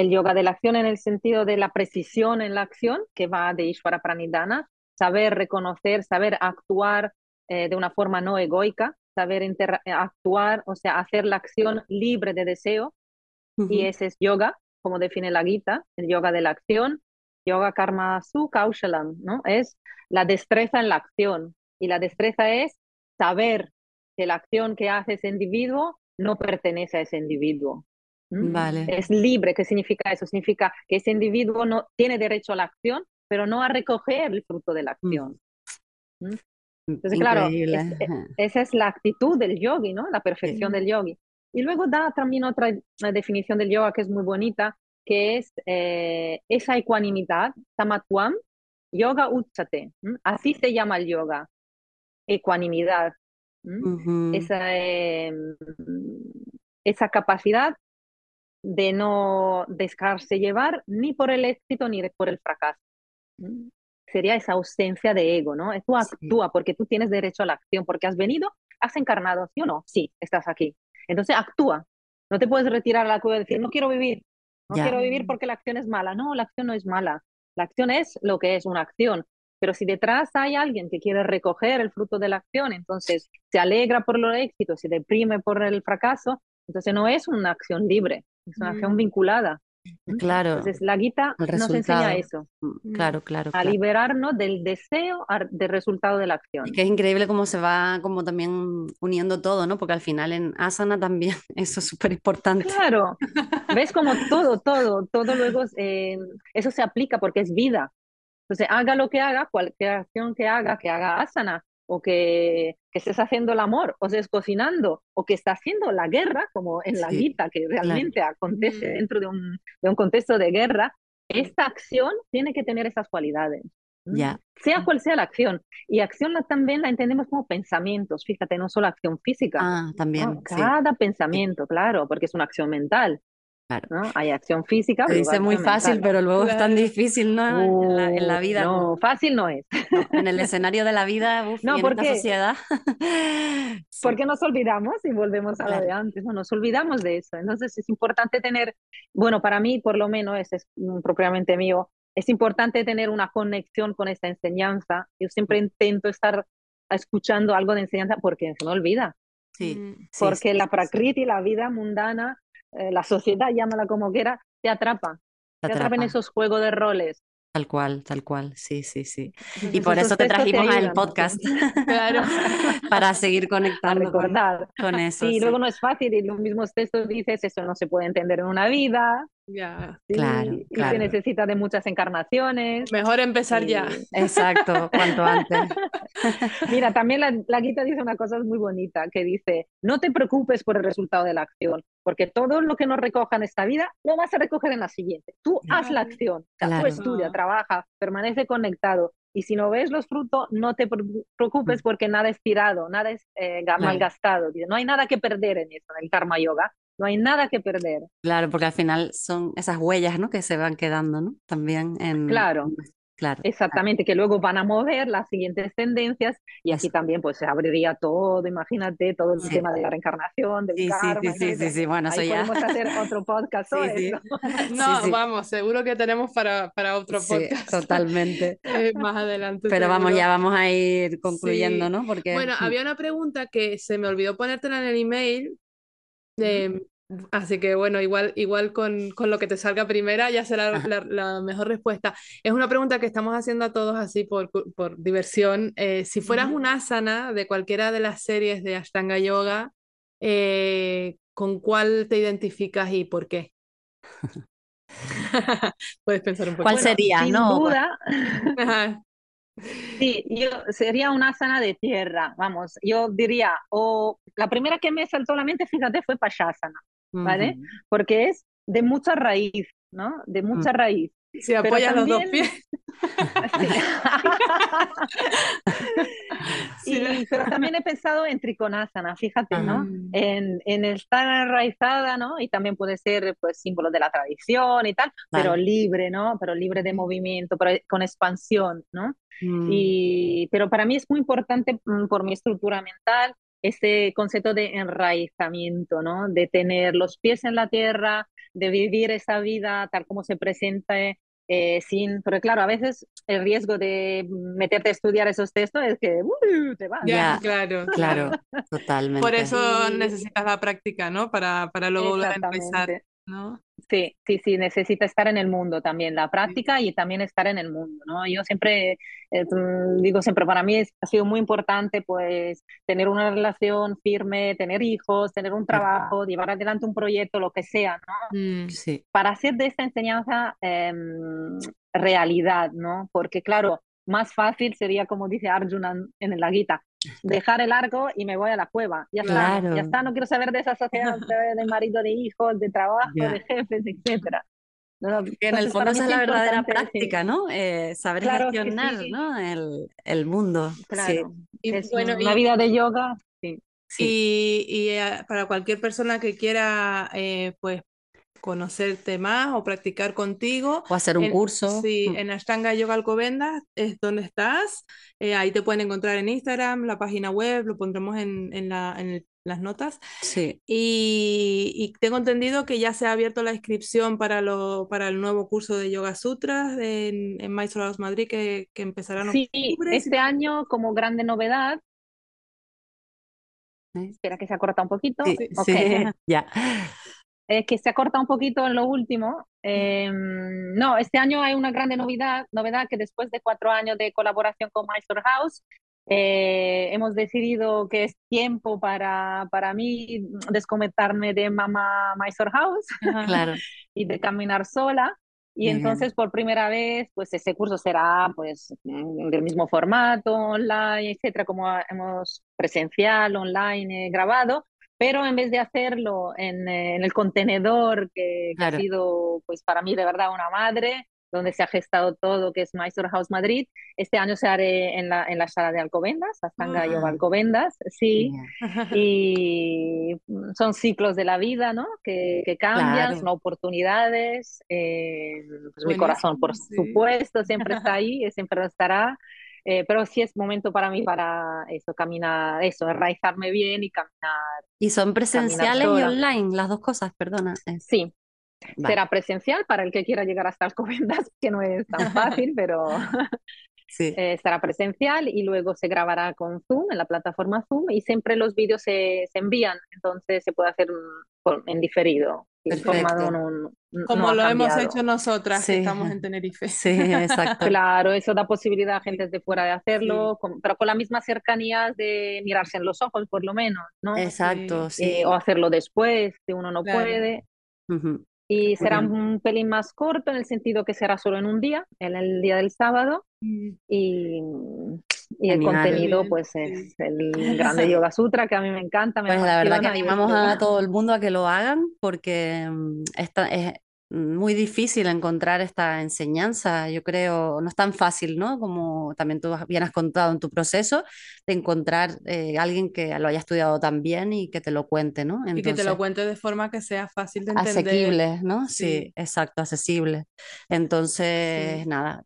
el yoga de la acción en el sentido de la precisión en la acción, que va de Ishvara Pranidhana, saber reconocer, saber actuar eh, de una forma no egoica, saber actuar, o sea, hacer la acción libre de deseo, y ese es yoga, como define la Gita, el yoga de la acción, yoga karma su kaushalam, ¿no? Es la destreza en la acción, y la destreza es saber que la acción que hace ese individuo no pertenece a ese individuo, Vale. Es libre, ¿qué significa eso? Significa que ese individuo no tiene derecho a la acción, pero no a recoger el fruto de la mm. acción. Entonces, claro, esa es la actitud del yogi, ¿no? La perfección del yogi. Y luego da también otra definición del yoga que es muy bonita, que es eh, esa ecuanimidad, tamatwam, yoga uchate. Así se llama el yoga, ecuanimidad. esa, em, esa capacidad de no dejarse llevar ni por el éxito ni por el fracaso. Sería esa ausencia de ego, ¿no? Tú actúa porque tú tienes derecho a la acción, porque has venido, has encarnado, ¿sí o no? Sí, estás aquí. Entonces actúa. No te puedes retirar a la cueva y decir, no quiero vivir, no quiero vivir porque la acción es mala. No, la acción no es mala. La acción es lo que es una acción. Pero si detrás hay alguien que quiere recoger el fruto de la acción, entonces se alegra por los éxitos, se deprime por el fracaso, entonces no es una acción libre, es una acción mm. vinculada. Claro. Entonces la guita nos enseña eso. Mm, claro, claro. A liberarnos del deseo del resultado de la acción. que es increíble cómo se va como también uniendo todo, ¿no? Porque al final en asana también eso es súper importante. Claro. Ves como todo, todo, todo luego eh, eso se aplica porque es vida. Entonces haga lo que haga, cualquier acción que haga, que haga asana, o que, que, estés haciendo el amor, o estés cocinando, o que estás haciendo la guerra, como en la guita, que realmente acontece mm. dentro de un, de un, contexto de guerra, esta acción tiene que tener esas cualidades. Ya. Sea cual sea la acción. Y acción la, también la entendemos como pensamientos, fíjate, no solo acción física. Ah, también. Cada pensamiento, claro, porque es una acción mental. ¿No? Hay acción física. Se dice muy fácil, pero luego es tan difícil, ¿no? en, la, vida. No, fácil no es. en el escenario de la vida, uf, no, porque, en esta sociedad. Porque nos olvidamos y volvemos a lo de antes, no, nos olvidamos de eso. Entonces es importante tener, bueno, para mí por lo menos, es, es propiamente mío, es importante tener una conexión con esta enseñanza. Yo siempre intento estar escuchando algo de enseñanza porque se me olvida. Sí, mm. porque la prakriti, la vida mundana, eh, la sociedad, llámala como quiera, te atrapa. Te, atrapa. en esos juegos de roles. Tal cual, tal cual, sí, sí, sí. Y por eso te trajimos al podcast. Claro. para seguir conectando con, eso. Y luego no es fácil, y los mismos textos dices, eso no se puede entender en una vida. Ya. Claro, y se necesita de muchas encarnaciones. Mejor empezar ya. Exacto, cuanto antes. Mira, también la, la Guita dice una cosa muy bonita, que dice, no te preocupes por el resultado de la acción, porque todo lo que nos recoja en esta vida lo vas a recoger en la siguiente. Tú haz la acción, tú estudia, trabaja, permanece conectado. Y si no ves los frutos, no te preocupes mm. porque nada es tirado, nada es eh, malgastado. No hay nada que perder en eso, en el karma yoga. No hay nada que perder. Claro, porque al final son esas huellas ¿no? que se van quedando ¿no? también en, claro. Claro. Exactamente, que luego van a mover las siguientes tendencias y así también pues se abriría todo, imagínate, todo el tema de la reencarnación, del sí, karma. Sí, sí, sí, sí, bueno, eso ya. Podemos hacer otro podcast sobre eso. No, vamos, seguro que tenemos para, para otro podcast. totalmente. Eh, más adelante. Pero vamos, ya vamos a ir concluyendo, ¿no? Porque... Bueno, había una pregunta que se me olvidó ponértela en el email. De, Así que bueno, igual, igual con, con, lo que te salga primera ya será la, la, mejor respuesta. Es una pregunta que estamos haciendo a todos así por, por diversión. Eh, si fueras una asana de cualquiera de las series de Ashtanga Yoga, eh, ¿con cuál te identificas y por qué? Puedes pensar un poco. ¿Cuál sería? Sin no, duda. Sí, yo sería una asana de tierra, vamos, yo diría, o la primera que me saltó a la mente, fíjate, fue Pashasana. ¿vale? Porque es de mucha raíz, ¿no? De mucha raíz. Si apoyas los dos pies. pero también he pensado en trikonasana, fíjate, ¿no? En, en, estar enraizada, ¿no? Y también puede ser, pues, símbolo de la tradición y tal, pero libre, ¿no? Pero libre de movimiento, pero con expansión, ¿no? Mm. Y, pero para mí es muy importante mm, por mi estructura mental ese concepto de enraizamiento, ¿no? De tener los pies en la tierra, de vivir esa vida tal como se presenta, eh, sin, porque claro, a veces el riesgo de meterte a estudiar esos textos es que uh, te vas. Ya, claro, claro, totalmente. Por eso necesitas la práctica, ¿no? Para, para luego volver a empezar. ¿No? Sí, sí, sí, necesita estar en el mundo también, la práctica y también estar en el mundo, ¿no? Yo siempre, eh, mm, digo siempre, para mí ha sido muy importante pues tener una relación firme, tener hijos, tener un trabajo, llevar adelante un proyecto, lo que sea, ¿no? Mm, sí. Para hacer de esta enseñanza em, realidad, ¿no? Porque claro, más fácil sería, como dice Arjuna en la Gita, dejar el arco y me voy a la cueva. Ya está, ya está, no quiero saber de esa sociedad de marido, de hijos, de trabajo, de jefes, etcétera. en el fondo esa es la verdadera práctica, ¿no? Eh, saber gestionar ¿no? El, el, mundo. Claro. Y, bueno, una vida de yoga. Sí. Y, y eh, para cualquier persona que quiera eh, pues conocerte más o practicar contigo. O hacer un curso. Sí, mm. en Ashtanga Yoga Alcobendas es donde estás. Eh, ahí te pueden encontrar en Instagram, la página web, lo pondremos en, en, la, en las notas. Sí. Y, y, tengo entendido que ya se ha abierto la inscripción para, lo, para el nuevo curso de Yoga Sutras en, en Mysore House Madrid que, que empezará en sí, este año como grande novedad Espera que se acorta un poquito. Sí, okay. sí, ya es que se ha cortado un poquito en lo último. Em, no, este año hay una grande novedad, novedad que después de cuatro años de colaboración con Mysore House, eh, hemos decidido que es tiempo para, para mí desconectarme de mamá Mysore House claro. y de caminar sola. Y entonces por primera vez, pues ese curso será pues del mismo formato, online, etcétera, como hemos presencial, online, grabado, pero en vez de hacerlo en, eh, en el contenedor que, ha sido pues para mí de verdad una madre, donde se ha gestado todo, que es Mysore House Madrid. Este año se haré en la, en la sala de Alcobendas, Astanga uh Yoga Alcobendas, sí. Y son ciclos de la vida, ¿no? Que, que cambian, son oportunidades. Eh, pues mi corazón, por supuesto, siempre está ahí, siempre estará. Eh, pero sí es momento para mí para eso, caminar, eso, enraizarme bien y caminar. ¿Y son presenciales y online, las dos cosas, perdona? Sí, será presencial para el que quiera llegar hasta Alcobendas, que no es tan fácil, pero sí. Eh, estará presencial y luego se grabará con Zoom, en la plataforma Zoom, y siempre los vídeos se, se envían, entonces se puede hacer en diferido. Como lo hemos hecho nosotras que estamos en Tenerife. Sí, exacto. claro, eso da posibilidad a gente de fuera de hacerlo, pero con la misma cercanía de mirarse en los ojos, por lo menos, ¿no? Exacto, sí. Eh, o hacerlo después, si uno no puede. Y será un pelín más corto en el sentido que será solo en un día, en el día del sábado. Mm. Y y el contenido pues es el grande Yoga Sutra que a mí me encanta. Me pues la verdad que animamos a todo el mundo a que lo hagan porque mm, esta es muy difícil encontrar esta enseñanza, yo creo, no es tan fácil, ¿no? Como también tú bien has contado en tu proceso, de encontrar eh, alguien que lo haya estudiado tan bien y que te lo cuente, ¿no? y que te lo cuente de forma que sea fácil de entender. Asequible, ¿no? Sí, exacto, accesible. Entonces, nada,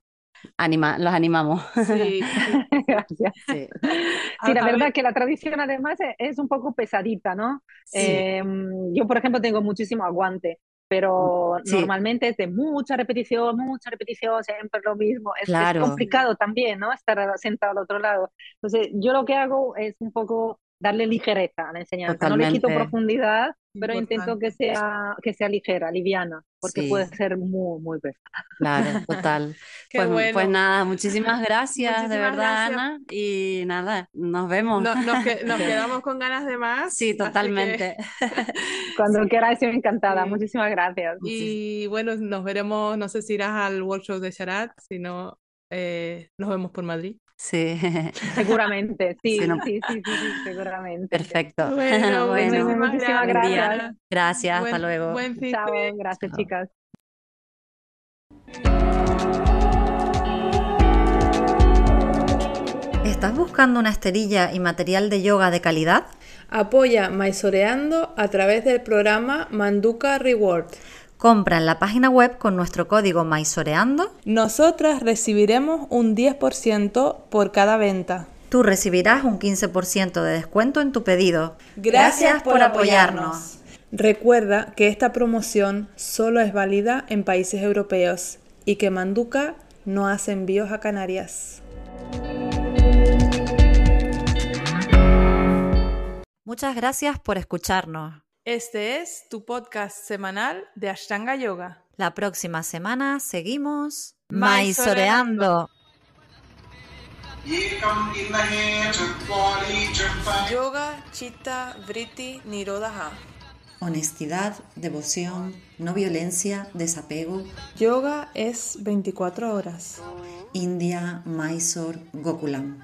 Anima, los animamos. Sí, gracias. Sí, la verdad que la tradición además e, es, un poco pesadita, ¿no? Em, yo, por ejemplo, tengo muchísimo aguante, pero normalmente es de mucha repetición, mucha repetición, siempre lo mismo. Es, es, complicado también, ¿no? Estar sentado al otro lado. Entonces, yo lo que hago es un poco darle ligereza a la enseñanza. No le quito profundidad, pero intento que sea, que sea ligera, liviana, porque puede ser muy, muy pesada. Claro, total. pues, pues, nada, muchísimas gracias, de verdad, Ana. Y nada, nos vemos. nos, quedamos con ganas de más. Sí, totalmente. Cuando quieras, estoy encantada. Muchísimas gracias. Y bueno, nos veremos, no sé si irás al workshop de Sharat, si no, eh, nos vemos por Madrid. Sí. Seguramente, sí, sí, sí, sí, seguramente. Perfecto. Bueno, bueno muchísimas gracias. Gracias, hasta luego. Buen fin Chao, gracias, chicas. ¿Estás buscando una esterilla y material de yoga de calidad? Apoya Maisoreando a través del programa Manduka Reward. Compra en la página web con nuestro código Maisoreando. Nosotras recibiremos un 10% por cada venta. Tú recibirás un 15% de descuento en tu pedido. Gracias, por, apoyarnos. Recuerda que esta promoción solo es válida en países europeos y que Manduca no hace envíos a Canarias. Muchas gracias por escucharnos. Este es tu podcast semanal de Ashtanga Yoga. La próxima semana seguimos maisoreando. Yoga Chitta Vritti Nirodha. honestidad, devoción, no violencia, desapego. Yoga es 24 horas. India, Mysore, Gokulam.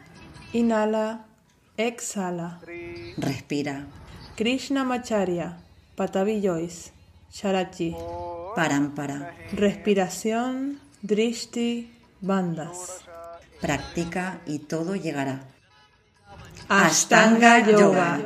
Inhala, exhala. Respira. Krishna Macharya, Patavi Joyce, Sharachi. Parampara. Respiración, Drishti, Bandas. Practica y todo llegará. Ashtanga Yoga.